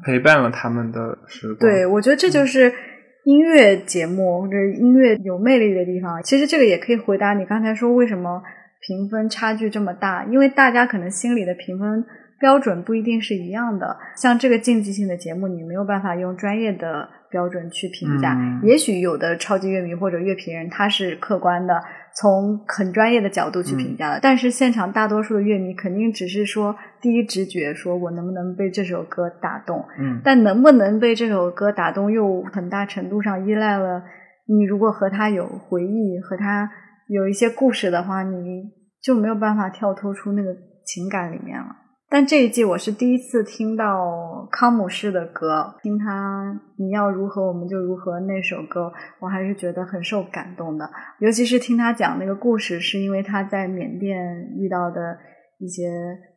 陪伴了他们的时光。对，我觉得这就是音乐节目或者音乐有魅力的地方。其实这个也可以回答你刚才说为什么。评分差距这么大，因为大家可能心里的评分标准不一定是一样的。像这个竞技性的节目，你没有办法用专业的标准去评价。也许有的超级乐迷或者乐评人他是客观的，从很专业的角度去评价的。但是现场大多数的乐迷肯定只是说第一直觉，说我能不能被这首歌打动。嗯，但能不能被这首歌打动，又很大程度上依赖了你如果和他有回忆，和他。有一些故事的话，你就没有办法跳脱出那个情感里面了。但这一季我是第一次听到康姆士的歌，听他你要如何我们就如何那首歌，我还是觉得很受感动的。尤其是听他讲那个故事，是因为他在缅甸遇到的一些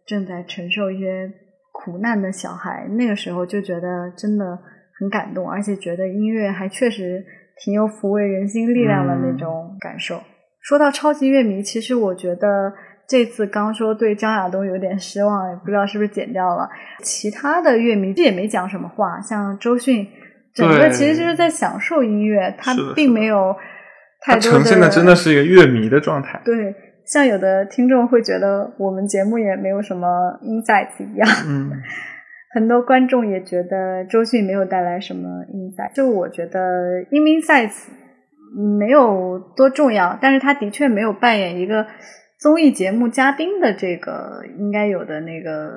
正在承受一些苦难的小孩，那个时候就觉得真的很感动，而且觉得音乐还确实挺有抚慰人心力量的那种感受。说到超级乐迷，其实我觉得这次刚说对张亚东有点失望，也不知道是不是剪掉了。其他的乐迷这也没讲什么话，像周迅，整个其实就是在享受音乐，他并没有太多的呈现的真的是一个乐迷的状态。对，像有的听众会觉得我们节目也没有什么 insights 一样，嗯，很多观众也觉得周迅没有带来什么 insight。就我觉得 insights。没有多重要，但是他的确没有扮演一个综艺节目嘉宾的这个应该有的那个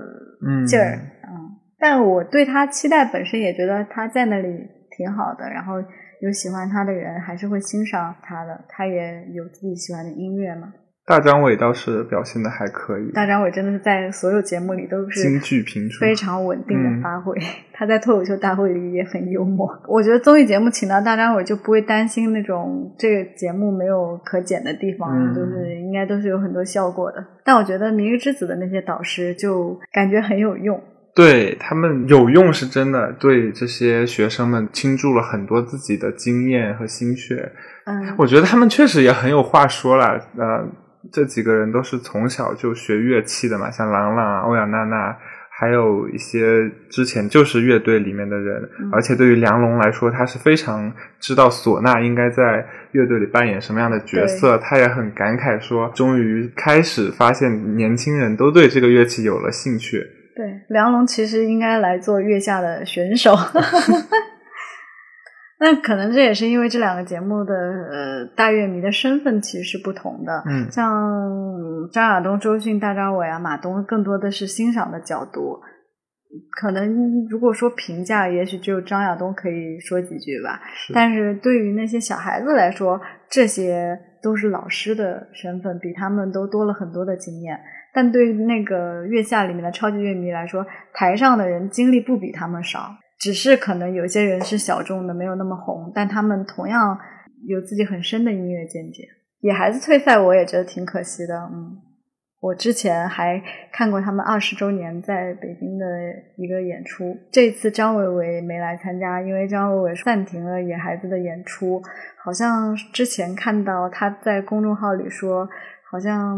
劲儿，嗯，但我对他期待本身也觉得他在那里挺好的，然后有喜欢他的人还是会欣赏他的，他也有自己喜欢的音乐嘛。大张伟倒是表现的还可以。大张伟真的是在所有节目里都是京剧频出，非常稳定的发挥。他在脱口秀大会里也很幽默。我觉得综艺节目请到大张伟就不会担心那种这个节目没有可剪的地方，就是应该都是有很多效果的。但我觉得《明日之子》的那些导师就感觉很有用。对他们有用是真的，对这些学生们倾注了很多自己的经验和心血。嗯，我觉得他们确实也很有话说了。呃。这几个人都是从小就学乐器的嘛，像郎朗、啊欧阳娜娜，还有一些之前就是乐队里面的人，嗯而且对于梁龙来说，他是非常知道唢呐应该在乐队里扮演什么样的角色。他也很感慨说，终于开始发现年轻人都对这个乐器有了兴趣。对，梁龙其实应该来做月下的选手。那可能这也是因为这两个节目的呃大乐迷的身份其实是不同的。嗯像张亚东、周迅、大张伟啊、马东，更多的是欣赏的角度。可能如果说评价，也许只有张亚东可以说几句吧。是但是对于那些小孩子来说，这些都是老师的身份，比他们都多了很多的经验。但对于那个月下里面的超级乐迷来说，台上的人经历不比他们少，只是可能有些人是小众的，没有那么红，但他们同样有自己很深的音乐见解。野孩子退赛，我也觉得挺可惜的。嗯，我之前还看过他们二十周年在北京的一个演出，这次张伟伟没来参加，因为张伟伟暂停了野孩子的演出。好像之前看到他在公众号里说，好像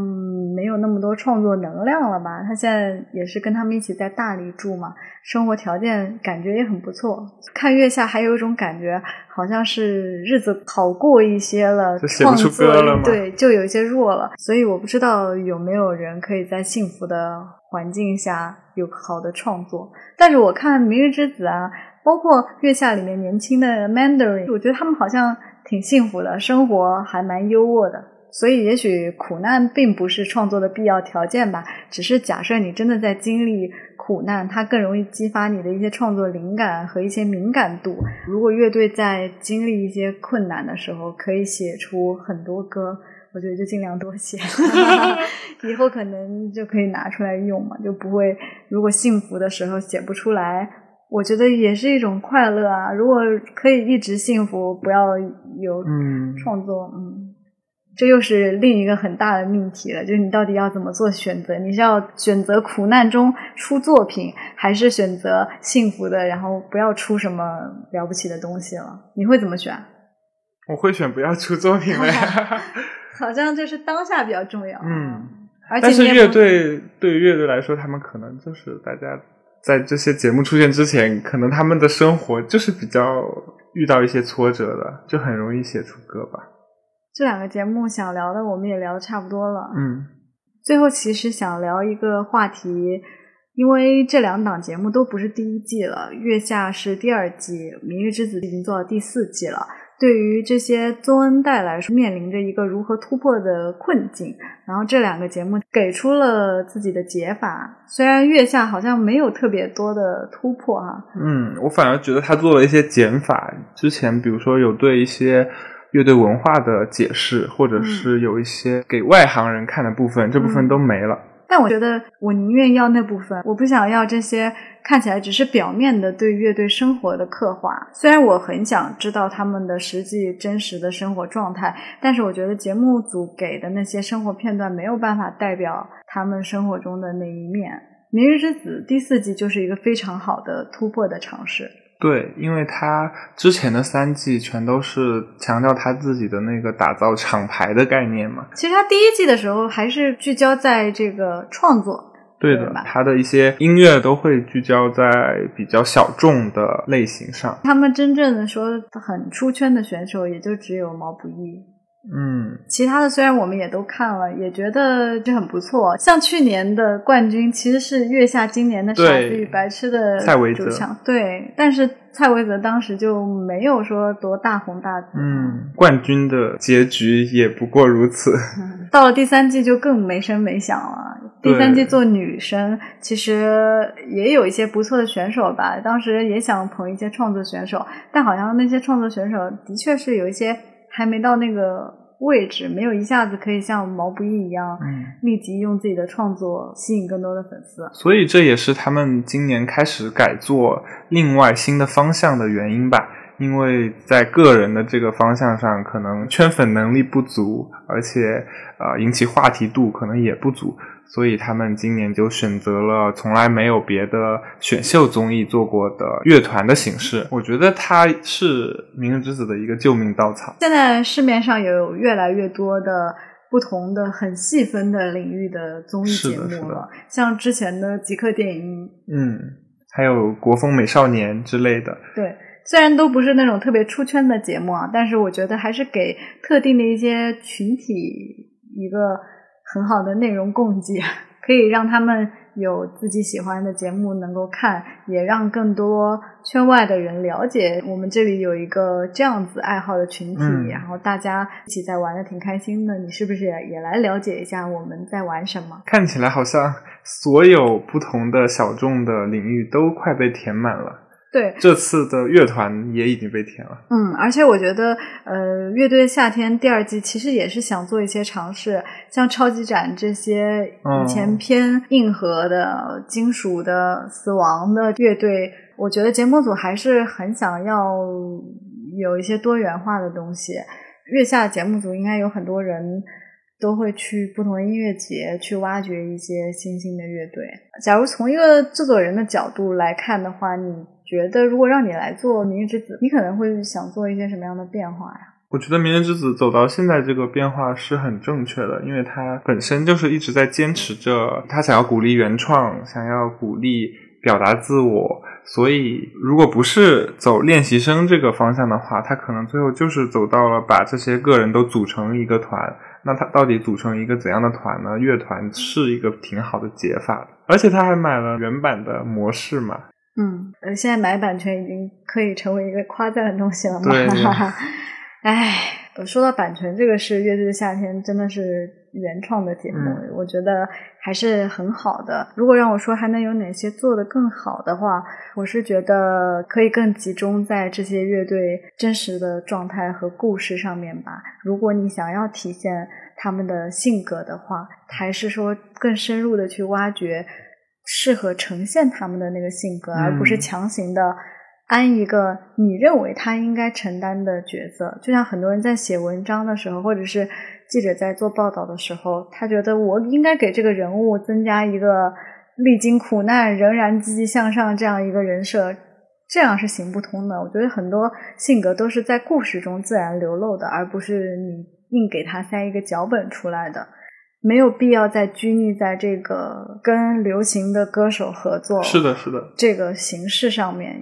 没有那么多创作能量了吧？他现在也是跟他们一起在大理住嘛，生活条件感觉也很不错。看月下还有一种感觉，好像是日子好过一些了，就写不出歌了吗对，就有一些弱了。所以我不知道有没有人可以在幸福的环境下有好的创作。但是我看《明日之子》啊，包括月下里面年轻的 Mandarin，我觉得他们好像挺幸福的，生活还蛮优渥的。所以，也许苦难并不是创作的必要条件吧，只是假设你真的在经历苦难，它更容易激发你的一些创作灵感和一些敏感度。如果乐队在经历一些困难的时候，可以写出很多歌，我觉得就尽量多写，以后可能就可以拿出来用嘛，就不会如果幸福的时候写不出来。我觉得也是一种快乐啊！如果可以一直幸福，不要有嗯，创作，嗯，这又是另一个很大的命题了，就是你到底要怎么做选择？你是要选择苦难中出作品，还是选择幸福的，然后不要出什么了不起的东西了？你会怎么选？我会选不要出作品了呀。好像就是当下比较重要，嗯，而且但是乐队对于乐队来说，他们可能就是大家在这些节目出现之前，可能他们的生活就是比较遇到一些挫折的，就很容易写出歌吧。这两个节目想聊的，我们也聊的差不多了，嗯最后其实想聊一个话题，因为这两档节目都不是第一季了，《月下》是第二季，《明日之子》已经做到第四季了。对于这些宗恩代来说，面临着一个如何突破的困境。然后这两个节目给出了自己的解法，虽然《月下》好像没有特别多的突破哈、嗯，我反而觉得他做了一些减法。之前比如说有对一些乐队文化的解释，或者是有一些给外行人看的部分，这部分都没了。但我觉得我宁愿要那部分，我不想要这些看起来只是表面的对乐队生活的刻画。虽然我很想知道他们的实际真实的生活状态，但是我觉得节目组给的那些生活片段没有办法代表他们生活中的那一面。《明日之子》第四季就是一个非常好的突破的尝试。对，因为他之前的三季全都是强调他自己的那个打造厂牌的概念嘛。其实他第一季的时候还是聚焦在这个创作，对的对，他的一些音乐都会聚焦在比较小众的类型上。他们真正的说很出圈的选手也就只有毛不易。嗯，其他的虽然我们也都看了，也觉得这很不错。像去年的冠军其实是月下今年的《傻子与白痴》的蔡维泽对，但是蔡维泽当时就没有说多大红大紫。嗯，冠军的结局也不过如此。嗯，到了第三季就更没声没响了。第三季做女生，其实也有一些不错的选手吧。当时也想捧一些创作选手，但好像那些创作选手的确是有一些还没到那个位置，没有一下子可以像毛不易一样，嗯，立即用自己的创作吸引更多的粉丝。所以这也是他们今年开始改做另外新的方向的原因吧。因为在个人的这个方向上，可能圈粉能力不足，而且呃引起话题度可能也不足，所以他们今年就选择了从来没有别的选秀综艺做过的乐团的形式。我觉得它是《明日之子》的一个救命稻草。现在市面上有越来越多的不同的很细分的领域的综艺节目了，像之前的极客电影，嗯，还有国风美少年之类的。对，虽然都不是那种特别出圈的节目啊，但是我觉得还是给特定的一些群体一个很好的内容供给，可以让他们。有自己喜欢的节目能够看，也让更多圈外的人了解我们这里有一个这样子爱好的群体，然后大家一起在玩的挺开心的。你是不是也也来了解一下我们在玩什么？看起来好像所有不同的小众的领域都快被填满了。对，这次的乐团也已经被填了。嗯，而且我觉得，呃，乐队夏天第二季其实也是想做一些尝试，像超级展这些以前偏硬核的、金属的、死亡的乐队，我觉得节目组还是很想要有一些多元化的东西。月下节目组应该有很多人都会去不同的音乐节去挖掘一些新兴的乐队。假如从一个制作人的角度来看的话，你。觉得如果让你来做《明日之子》，你可能会想做一些什么样的变化呀？我觉得《明日之子》走到现在这个变化是很正确的，因为它本身就是一直在坚持着，他想要鼓励原创，想要鼓励表达自我。所以，如果不是走练习生这个方向的话，他可能最后就是走到了把这些个人都组成一个团。那他到底组成一个怎样的团呢？乐团是一个挺好的解法的，而且他还买了原版的模式嘛。嗯，呃，现在买版权已经可以成为一个夸赞的东西了嘛？对。哎，说到版权这个事，《乐队的夏天》真的是原创的节目，我觉得还是很好的。如果让我说还能有哪些做得更好的话，我是觉得可以更集中在这些乐队真实的状态和故事上面吧。如果你想要体现他们的性格的话，还是说更深入的去挖掘。适合呈现他们的那个性格，而不是强行的安一个你认为他应该承担的角色。就像很多人在写文章的时候，或者是记者在做报道的时候，他觉得我应该给这个人物增加一个历经苦难仍然积极向上这样一个人设，这样是行不通的。我觉得很多性格都是在故事中自然流露的，而不是你硬给他塞一个脚本出来的。没有必要再拘泥在这个跟流行的歌手合作，是的，是的，这个形式上面，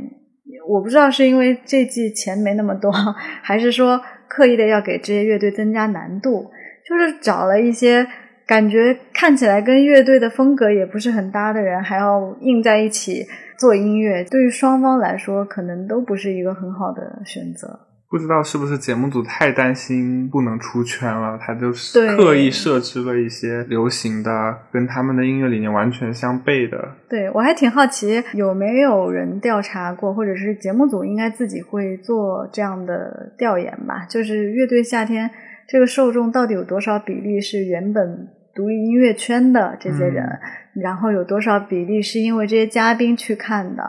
我不知道是因为这季钱没那么多，还是说刻意的要给这些乐队增加难度，就是找了一些感觉看起来跟乐队的风格也不是很搭的人，还要硬在一起做音乐，对于双方来说，可能都不是一个很好的选择。不知道是不是节目组太担心不能出圈了，他就是刻意设置了一些流行的，跟他们的音乐理念完全相悖的。对我还挺好奇，有没有人调查过，或者是节目组应该自己会做这样的调研吧？就是乐队夏天这个受众到底有多少比例是原本独立音乐圈的这些人，然后有多少比例是因为这些嘉宾去看的？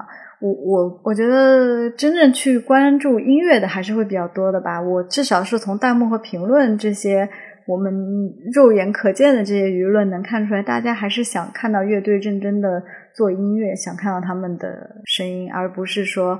我我我觉得真正去关注音乐的还是会比较多的吧。我至少是从弹幕和评论这些我们肉眼可见的这些舆论能看出来，大家还是想看到乐队认真的做音乐，想看到他们的声音，而不是说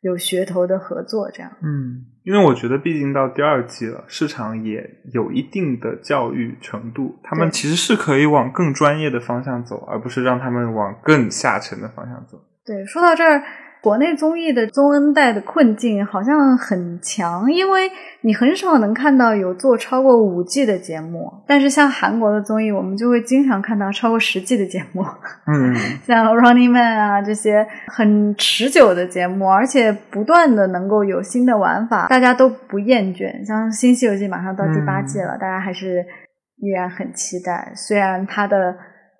有噱头的合作这样。嗯，因为我觉得毕竟到第二季了，市场也有一定的教育程度，他们其实是可以往更专业的方向走，而不是让他们往更下沉的方向走。对，说到这儿，国内综艺的综恩带的困境好像很强，因为你很少能看到有做超过五季的节目。但是像韩国的综艺，我们就会经常看到超过十季的节目。嗯，像 Running Man 啊这些很持久的节目，而且不断的能够有新的玩法，大家都不厌倦。像《新西游记》马上到第八季了，大家还是依然很期待。虽然它的。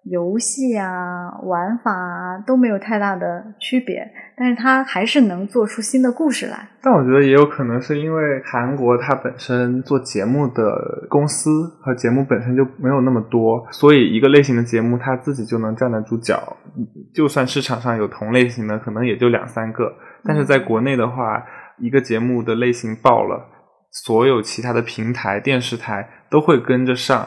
游戏啊，玩法啊都没有太大的区别，但是它还是能做出新的故事来。但我觉得也有可能是因为韩国它本身做节目的公司和节目本身就没有那么多，所以一个类型的节目它自己就能站得住脚。就算市场上有同类型的，可能也就两三个。但是在国内的话，一个节目的类型爆了，所有其他的平台、电视台都会跟着上。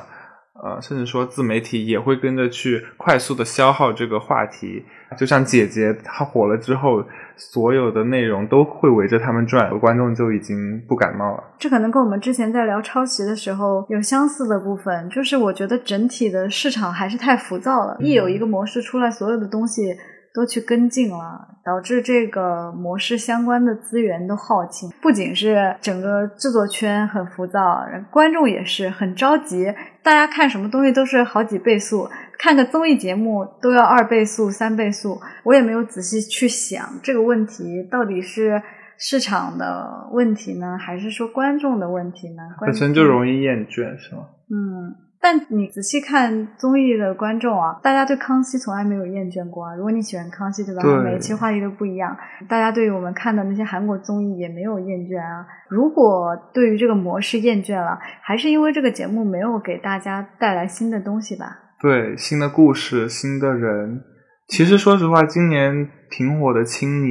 呃，甚至说自媒体也会跟着去快速的消耗这个话题。就像姐姐她火了之后，所有的内容都会围着他们转，观众就已经不感冒了。这可能跟我们之前在聊抄袭的时候有相似的部分，就是我觉得整体的市场还是太浮躁了。一有一个模式出来，所有的东西。都去跟进了，导致这个模式相关的资源都耗尽。不仅是整个制作圈很浮躁，观众也是很着急。大家看什么东西都是好几倍速，看个综艺节目都要二倍速、三倍速。我也没有仔细去想这个问题到底是市场的问题呢，还是说观众的问题呢？本身就容易厌倦，是吗？嗯。但你仔细看综艺的观众啊，大家对康熙从来没有厌倦过啊。如果你喜欢康熙，对吧？每一期话题都不一样，大家对于我们看的那些韩国综艺也没有厌倦啊。如果对于这个模式厌倦了，还是因为这个节目没有给大家带来新的东西吧？对，新的故事，新的人。其实说实话，今年挺火的《青你》，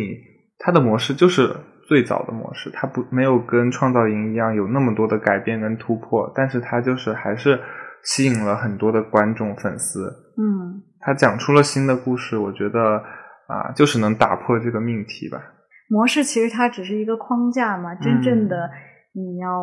它的模式就是最早的模式，它不没有跟创造营一样有那么多的改变跟突破，但是它就是还是。吸引了很多的观众粉丝，嗯，他讲出了新的故事，我觉得啊，就是能打破这个命题吧。模式其实它只是一个框架嘛，真正的你要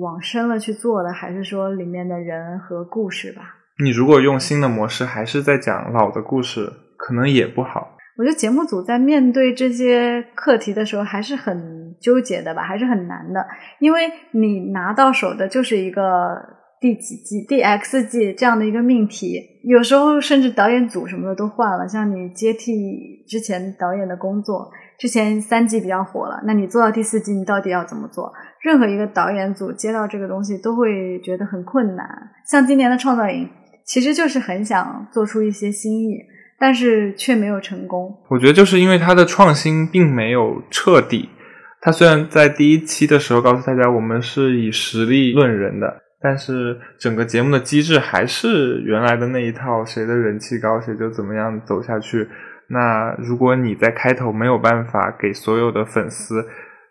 往深了去做的，还是说里面的人和故事吧。你如果用新的模式，还是在讲老的故事，可能也不好。我觉得节目组在面对这些课题的时候，还是很纠结的吧，还是很难的，因为你拿到手的就是一个。第几季、第 X 季这样的一个命题，有时候甚至导演组什么的都换了。像你接替之前导演的工作，之前三季比较火了，那你做到第四季，你到底要怎么做？任何一个导演组接到这个东西，都会觉得很困难。像今年的创造营，其实就是很想做出一些新意，但是却没有成功。我觉得就是因为它的创新并没有彻底。他虽然在第一期的时候告诉大家，我们是以实力论人的。但是整个节目的机制还是原来的那一套，谁的人气高谁就怎么样走下去。那如果你在开头没有办法给所有的粉丝，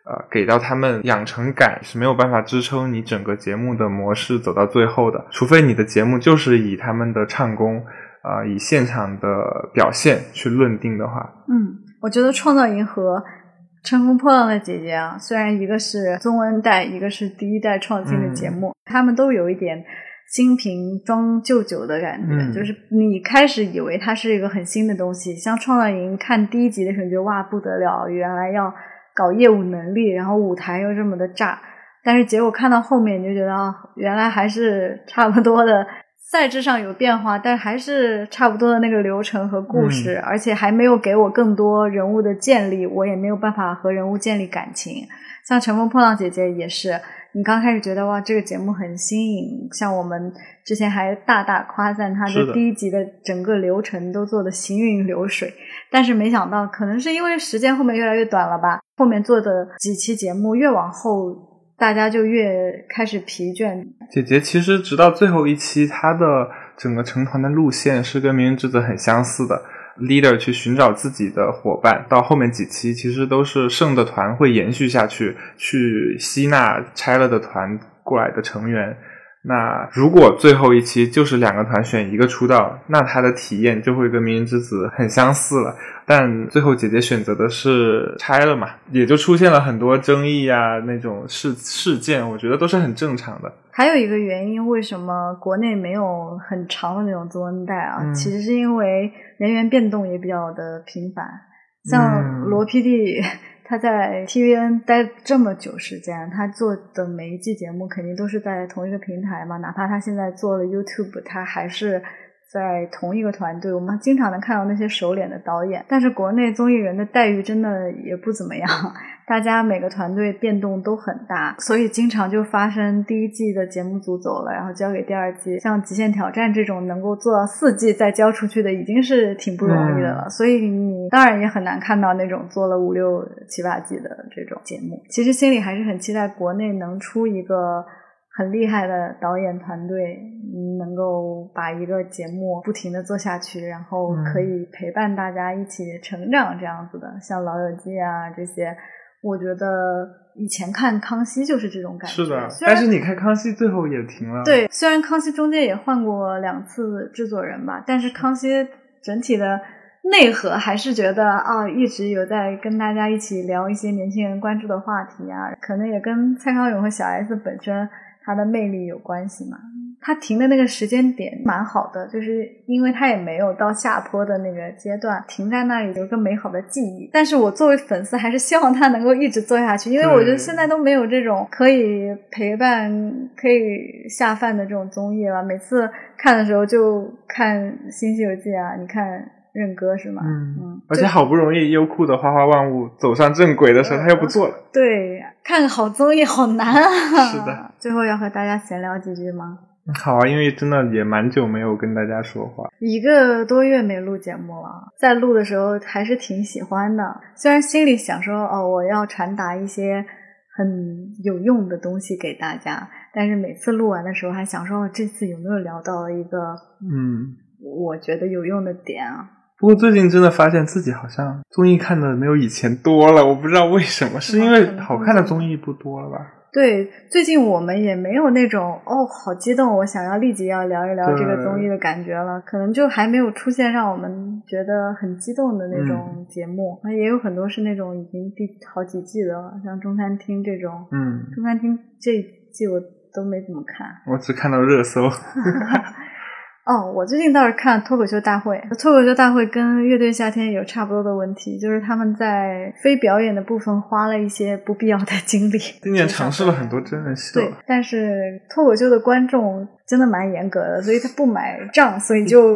呃，给到他们养成感，是没有办法支撑你整个节目的模式走到最后的。除非你的节目就是以他们的唱功，啊，以现场的表现去论定的话，嗯，我觉得创造银河。乘风破浪的姐姐啊，虽然一个是宗恩代，一个是第一代创新的节目，他们都有一点新瓶装旧酒的感觉。就是你开始以为它是一个很新的东西，像创造营看第一集的时候，你觉得哇不得了，原来要搞业务能力，然后舞台又这么的炸，但是结果看到后面你就觉得啊，原来还是差不多的。赛制上有变化，但还是差不多的那个流程和故事，而且还没有给我更多人物的建立，我也没有办法和人物建立感情。像《乘风破浪姐姐》也是，你刚开始觉得哇，这个节目很新颖，像我们之前还大大夸赞它的第一集的整个流程都做的行云流水，但是没想到，可能是因为时间后面越来越短了吧，后面做的几期节目越往后。大家就越开始疲倦。姐姐其实直到最后一期，她的整个成团的路线是跟《明日之子》很相似的，leader 去寻找自己的伙伴。到后面几期，其实都是剩的团会延续下去，去吸纳拆了的团过来的成员。那如果最后一期就是两个团选一个出道，那他的体验就会跟《明日之子》很相似了。但最后姐姐选择的是拆了嘛，也就出现了很多争议啊，那种事事件，我觉得都是很正常的。还有一个原因，为什么国内没有很长的那种综恩带啊？其实是因为人员变动也比较的频繁，像罗 PD。他在 TVN 待这么久时间，他做的每一季节目肯定都是在同一个平台嘛。哪怕他现在做了 YouTube，他还是。在同一个团队，我们经常能看到那些熟脸的导演，但是国内综艺人的待遇真的也不怎么样，大家每个团队变动都很大，所以经常就发生第一季的节目组走了，然后交给第二季。像《极限挑战》这种能够做到四季再交出去的，已经是挺不容易的了。所以你当然也很难看到那种做了五六七八季的这种节目。其实心里还是很期待国内能出一个。很厉害的导演团队，能够把一个节目不停的做下去，然后可以陪伴大家一起成长，这样子的，像《老友记》啊这些，我觉得以前看康熙就是这种感觉。是的，但是你看康熙最后也停了。对，虽然康熙中间也换过两次制作人吧，但是康熙整体的内核还是觉得啊，一直有在跟大家一起聊一些年轻人关注的话题啊，可能也跟蔡康永和小 S 本身他的魅力有关系嘛。他停的那个时间点蛮好的，就是因为他也没有到下坡的那个阶段，停在那里有一个美好的记忆。但是我作为粉丝，还是希望他能够一直做下去，因为我觉得现在都没有这种可以陪伴、可以下饭的这种综艺了。每次看的时候就看《新西游记》啊，你看任哥是吗？嗯嗯。而且好不容易优酷的《花花万物》走上正轨的时候，他又不做了。对，看个好综艺好难啊！是的。最后要和大家闲聊几句吗？好啊，因为真的也蛮久没有跟大家说话，一个多月没录节目了。在录的时候还是挺喜欢的，虽然心里想说哦，我要传达一些很有用的东西给大家，但是每次录完的时候还想说，这次有没有聊到一个嗯，我觉得有用的点啊？不过最近真的发现自己好像综艺看的没有以前多了，我不知道为什么，是因为好看的综艺不多了吧？对，最近我们也没有那种哦，好激动，我想要立即要聊一聊这个综艺的感觉了。可能就还没有出现让我们觉得很激动的那种节目。那也有很多是那种已经第好几季的了，像中餐厅这种。嗯，中餐厅这一季我都没怎么看，我只看到热搜。哦，我最近倒是看脱口秀大会，脱口秀大会跟乐队夏天有差不多的问题，就是他们在非表演的部分花了一些不必要的精力。今年尝试了很多真人秀，对，但是脱口秀的观众。真的蛮严格的，所以他不买账，所以就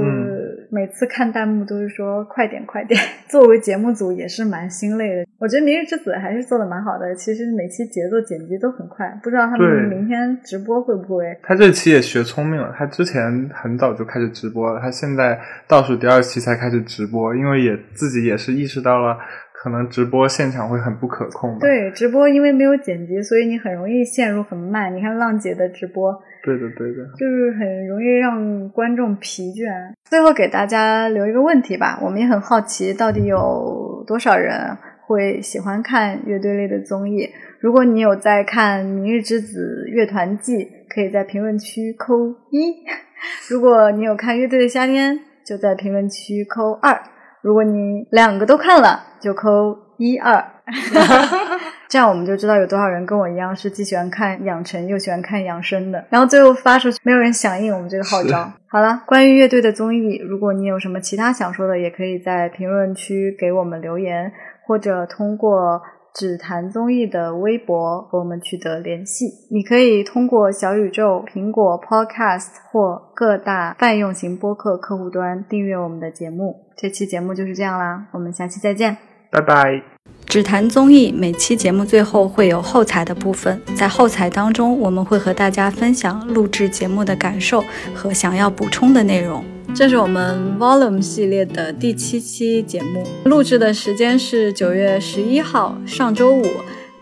每次看弹幕都是说快点快点。作为节目组也是蛮心累的。我觉得《明日之子》还是做的蛮好的，其实每期节奏剪辑都很快。不知道他们明天直播会不会？他这期也学聪明了，他之前很早就开始直播了，他现在倒数第二期才开始直播，因为也自己也是意识到了。可能直播现场会很不可控。对，直播因为没有剪辑，所以你很容易陷入很慢。你看浪姐的直播，对的，对的，就是很容易让观众疲倦。最后给大家留一个问题吧，我们也很好奇，到底有多少人会喜欢看乐队类的综艺？如果你有在看《明日之子》乐团季，可以在评论区扣一；如果你有看《乐队的夏天》，就在评论区扣二。如果你两个都看了，就扣一二，这样我们就知道有多少人跟我一样是既喜欢看养成又喜欢看养生的。然后最后发出去，没有人响应我们这个号召。好了，关于乐队的综艺，如果你有什么其他想说的，也可以在评论区给我们留言，或者通过。只谈综艺的微博和我们取得联系，你可以通过小宇宙、苹果 Podcast 或各大泛用型播客客户端订阅我们的节目。这期节目就是这样啦，我们下期再见，拜拜。只谈综艺每期节目最后会有后采的部分，在后采当中，我们会和大家分享录制节目的感受和想要补充的内容。这是我们 Volume 系列的第七期节目，录制的时间是九月十一号，上周五。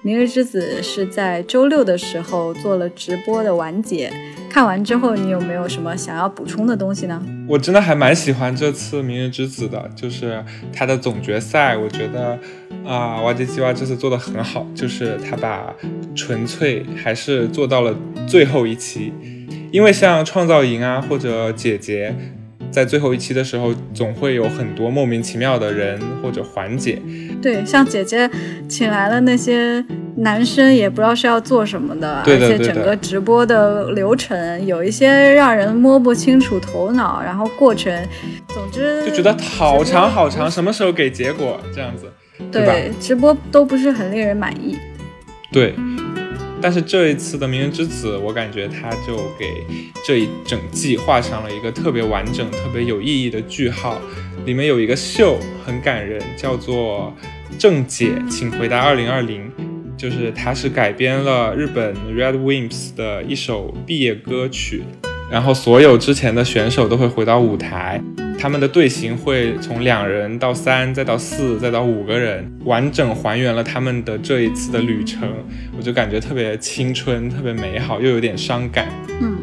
明日之子是在周六的时候做了直播的完结。看完之后，你有没有什么想要补充的东西呢？我真的还蛮喜欢这次明日之子的，就是他的总决赛，我觉得啊，瓦吉基娃这次做的很好，就是他把纯粹还是做到了最后一期，因为像创造营啊或者姐姐。在最后一期的时候，总会有很多莫名其妙的人或者环节。对，像姐姐请来了那些男生，也不知道是要做什么的，而且整个直播的流程有一些让人摸不清楚头脑，然后过程，总之就觉得好长好长，什么时候给结果这样子？对，直播都不是很令人满意。对。但是这一次的《明日之子》，我感觉他就给这一整季画上了一个特别完整、特别有意义的句号。里面有一个秀很感人，叫做《正解，请回答2020》，就是它是改编了日本 Red Wimps 的一首毕业歌曲。然后所有之前的选手都会回到舞台，他们的队形会从两人到三，再到四，再到五个人，完整还原了他们的这一次的旅程。我就感觉特别青春，特别美好，又有点伤感。嗯，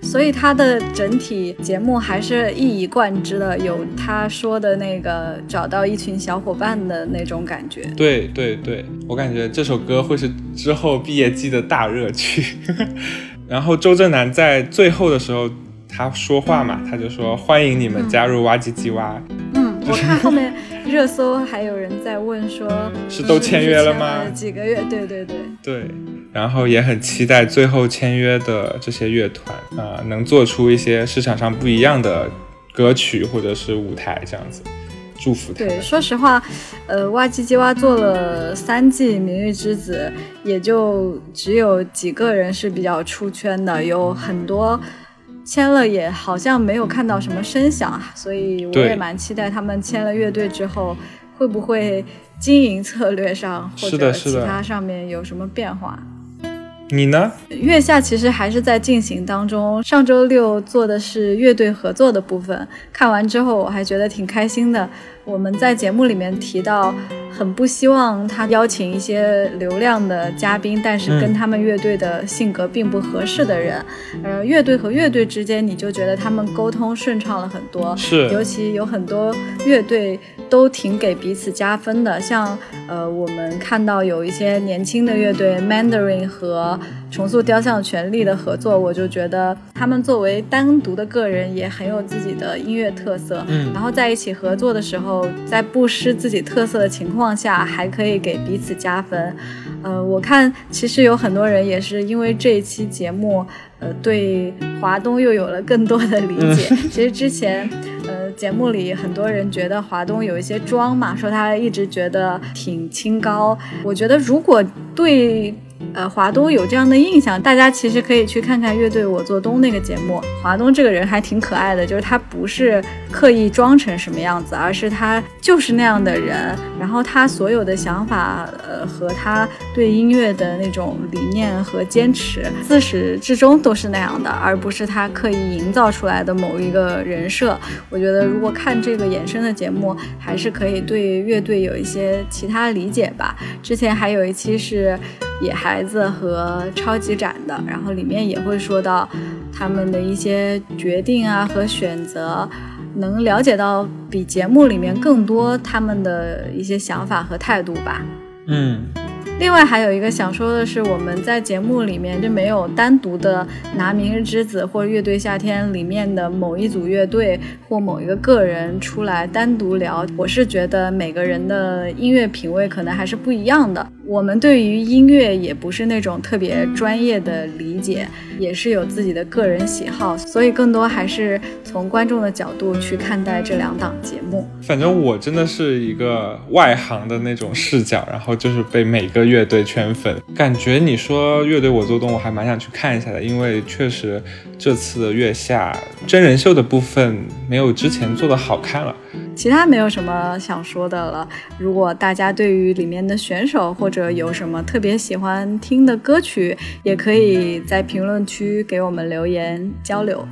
所以他的整体节目还是一以贯之的，有他说的那个找到一群小伙伴的那种感觉。对对对，我感觉这首歌会是之后毕业季的大热曲。然后周震南在最后的时候他说话嘛，他就说欢迎你们加入哇唧唧哇。嗯，我看后面热搜还有人在问说，是都签约了吗？几个月？对对对对。然后也很期待最后签约的这些乐团啊，能做出一些市场上不一样的歌曲或者是舞台这样子，祝福他。对，说实话，呃，哇唧唧哇做了三季《明日之子》，也就只有几个人是比较出圈的，有很多签了也好像没有看到什么声响，所以我也蛮期待他们签了乐队之后会不会经营策略上或者其他上面有什么变化。你呢？月下其实还是在进行当中。上周六做的是乐队合作的部分，看完之后我还觉得挺开心的。我们在节目里面提到。很不希望他邀请一些流量的嘉宾，但是跟他们乐队的性格并不合适的人。呃，乐队和乐队之间，你就觉得他们沟通顺畅了很多。是，尤其有很多乐队都挺给彼此加分的。像呃，我们看到有一些年轻的乐队，Mandarin 和重塑雕像权力的合作，我就觉得他们作为单独的个人也很有自己的音乐特色。嗯，然后在一起合作的时候，在不失自己特色的情况。下还可以给彼此加分，呃，我看其实有很多人也是因为这一期节目，呃，对华东又有了更多的理解。其实之前，呃，节目里很多人觉得华东有一些装嘛，说他一直觉得挺清高。我觉得如果对。呃，华东有这样的印象，大家其实可以去看看乐队我做东那个节目。华东这个人还挺可爱的，就是他不是刻意装成什么样子，而是他就是那样的人。然后他所有的想法，呃，和他对音乐的那种理念和坚持，自始至终都是那样的，而不是他刻意营造出来的某一个人设。我觉得如果看这个衍生的节目，还是可以对乐队有一些其他理解吧。之前还有一期是。野孩子和超级展的，然后里面也会说到他们的一些决定啊和选择，能了解到比节目里面更多他们的一些想法和态度吧。嗯。另外还有一个想说的是，我们在节目里面就没有单独的拿《明日之子》或乐队夏天里面的某一组乐队或某一个个人出来单独聊。我是觉得每个人的音乐品味可能还是不一样的。我们对于音乐也不是那种特别专业的理解，也是有自己的个人喜好，所以更多还是从观众的角度去看待这两档节目。反正我真的是一个外行的那种视角，然后就是被每个。乐队圈粉，感觉你说乐队我做东，我还蛮想去看一下的，因为确实这次的月下真人秀的部分没有之前做的好看了。其他没有什么想说的了。如果大家对于里面的选手或者有什么特别喜欢听的歌曲，也可以在评论区给我们留言交流。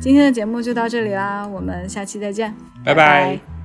今天的节目就到这里啦，我们下期再见，拜拜。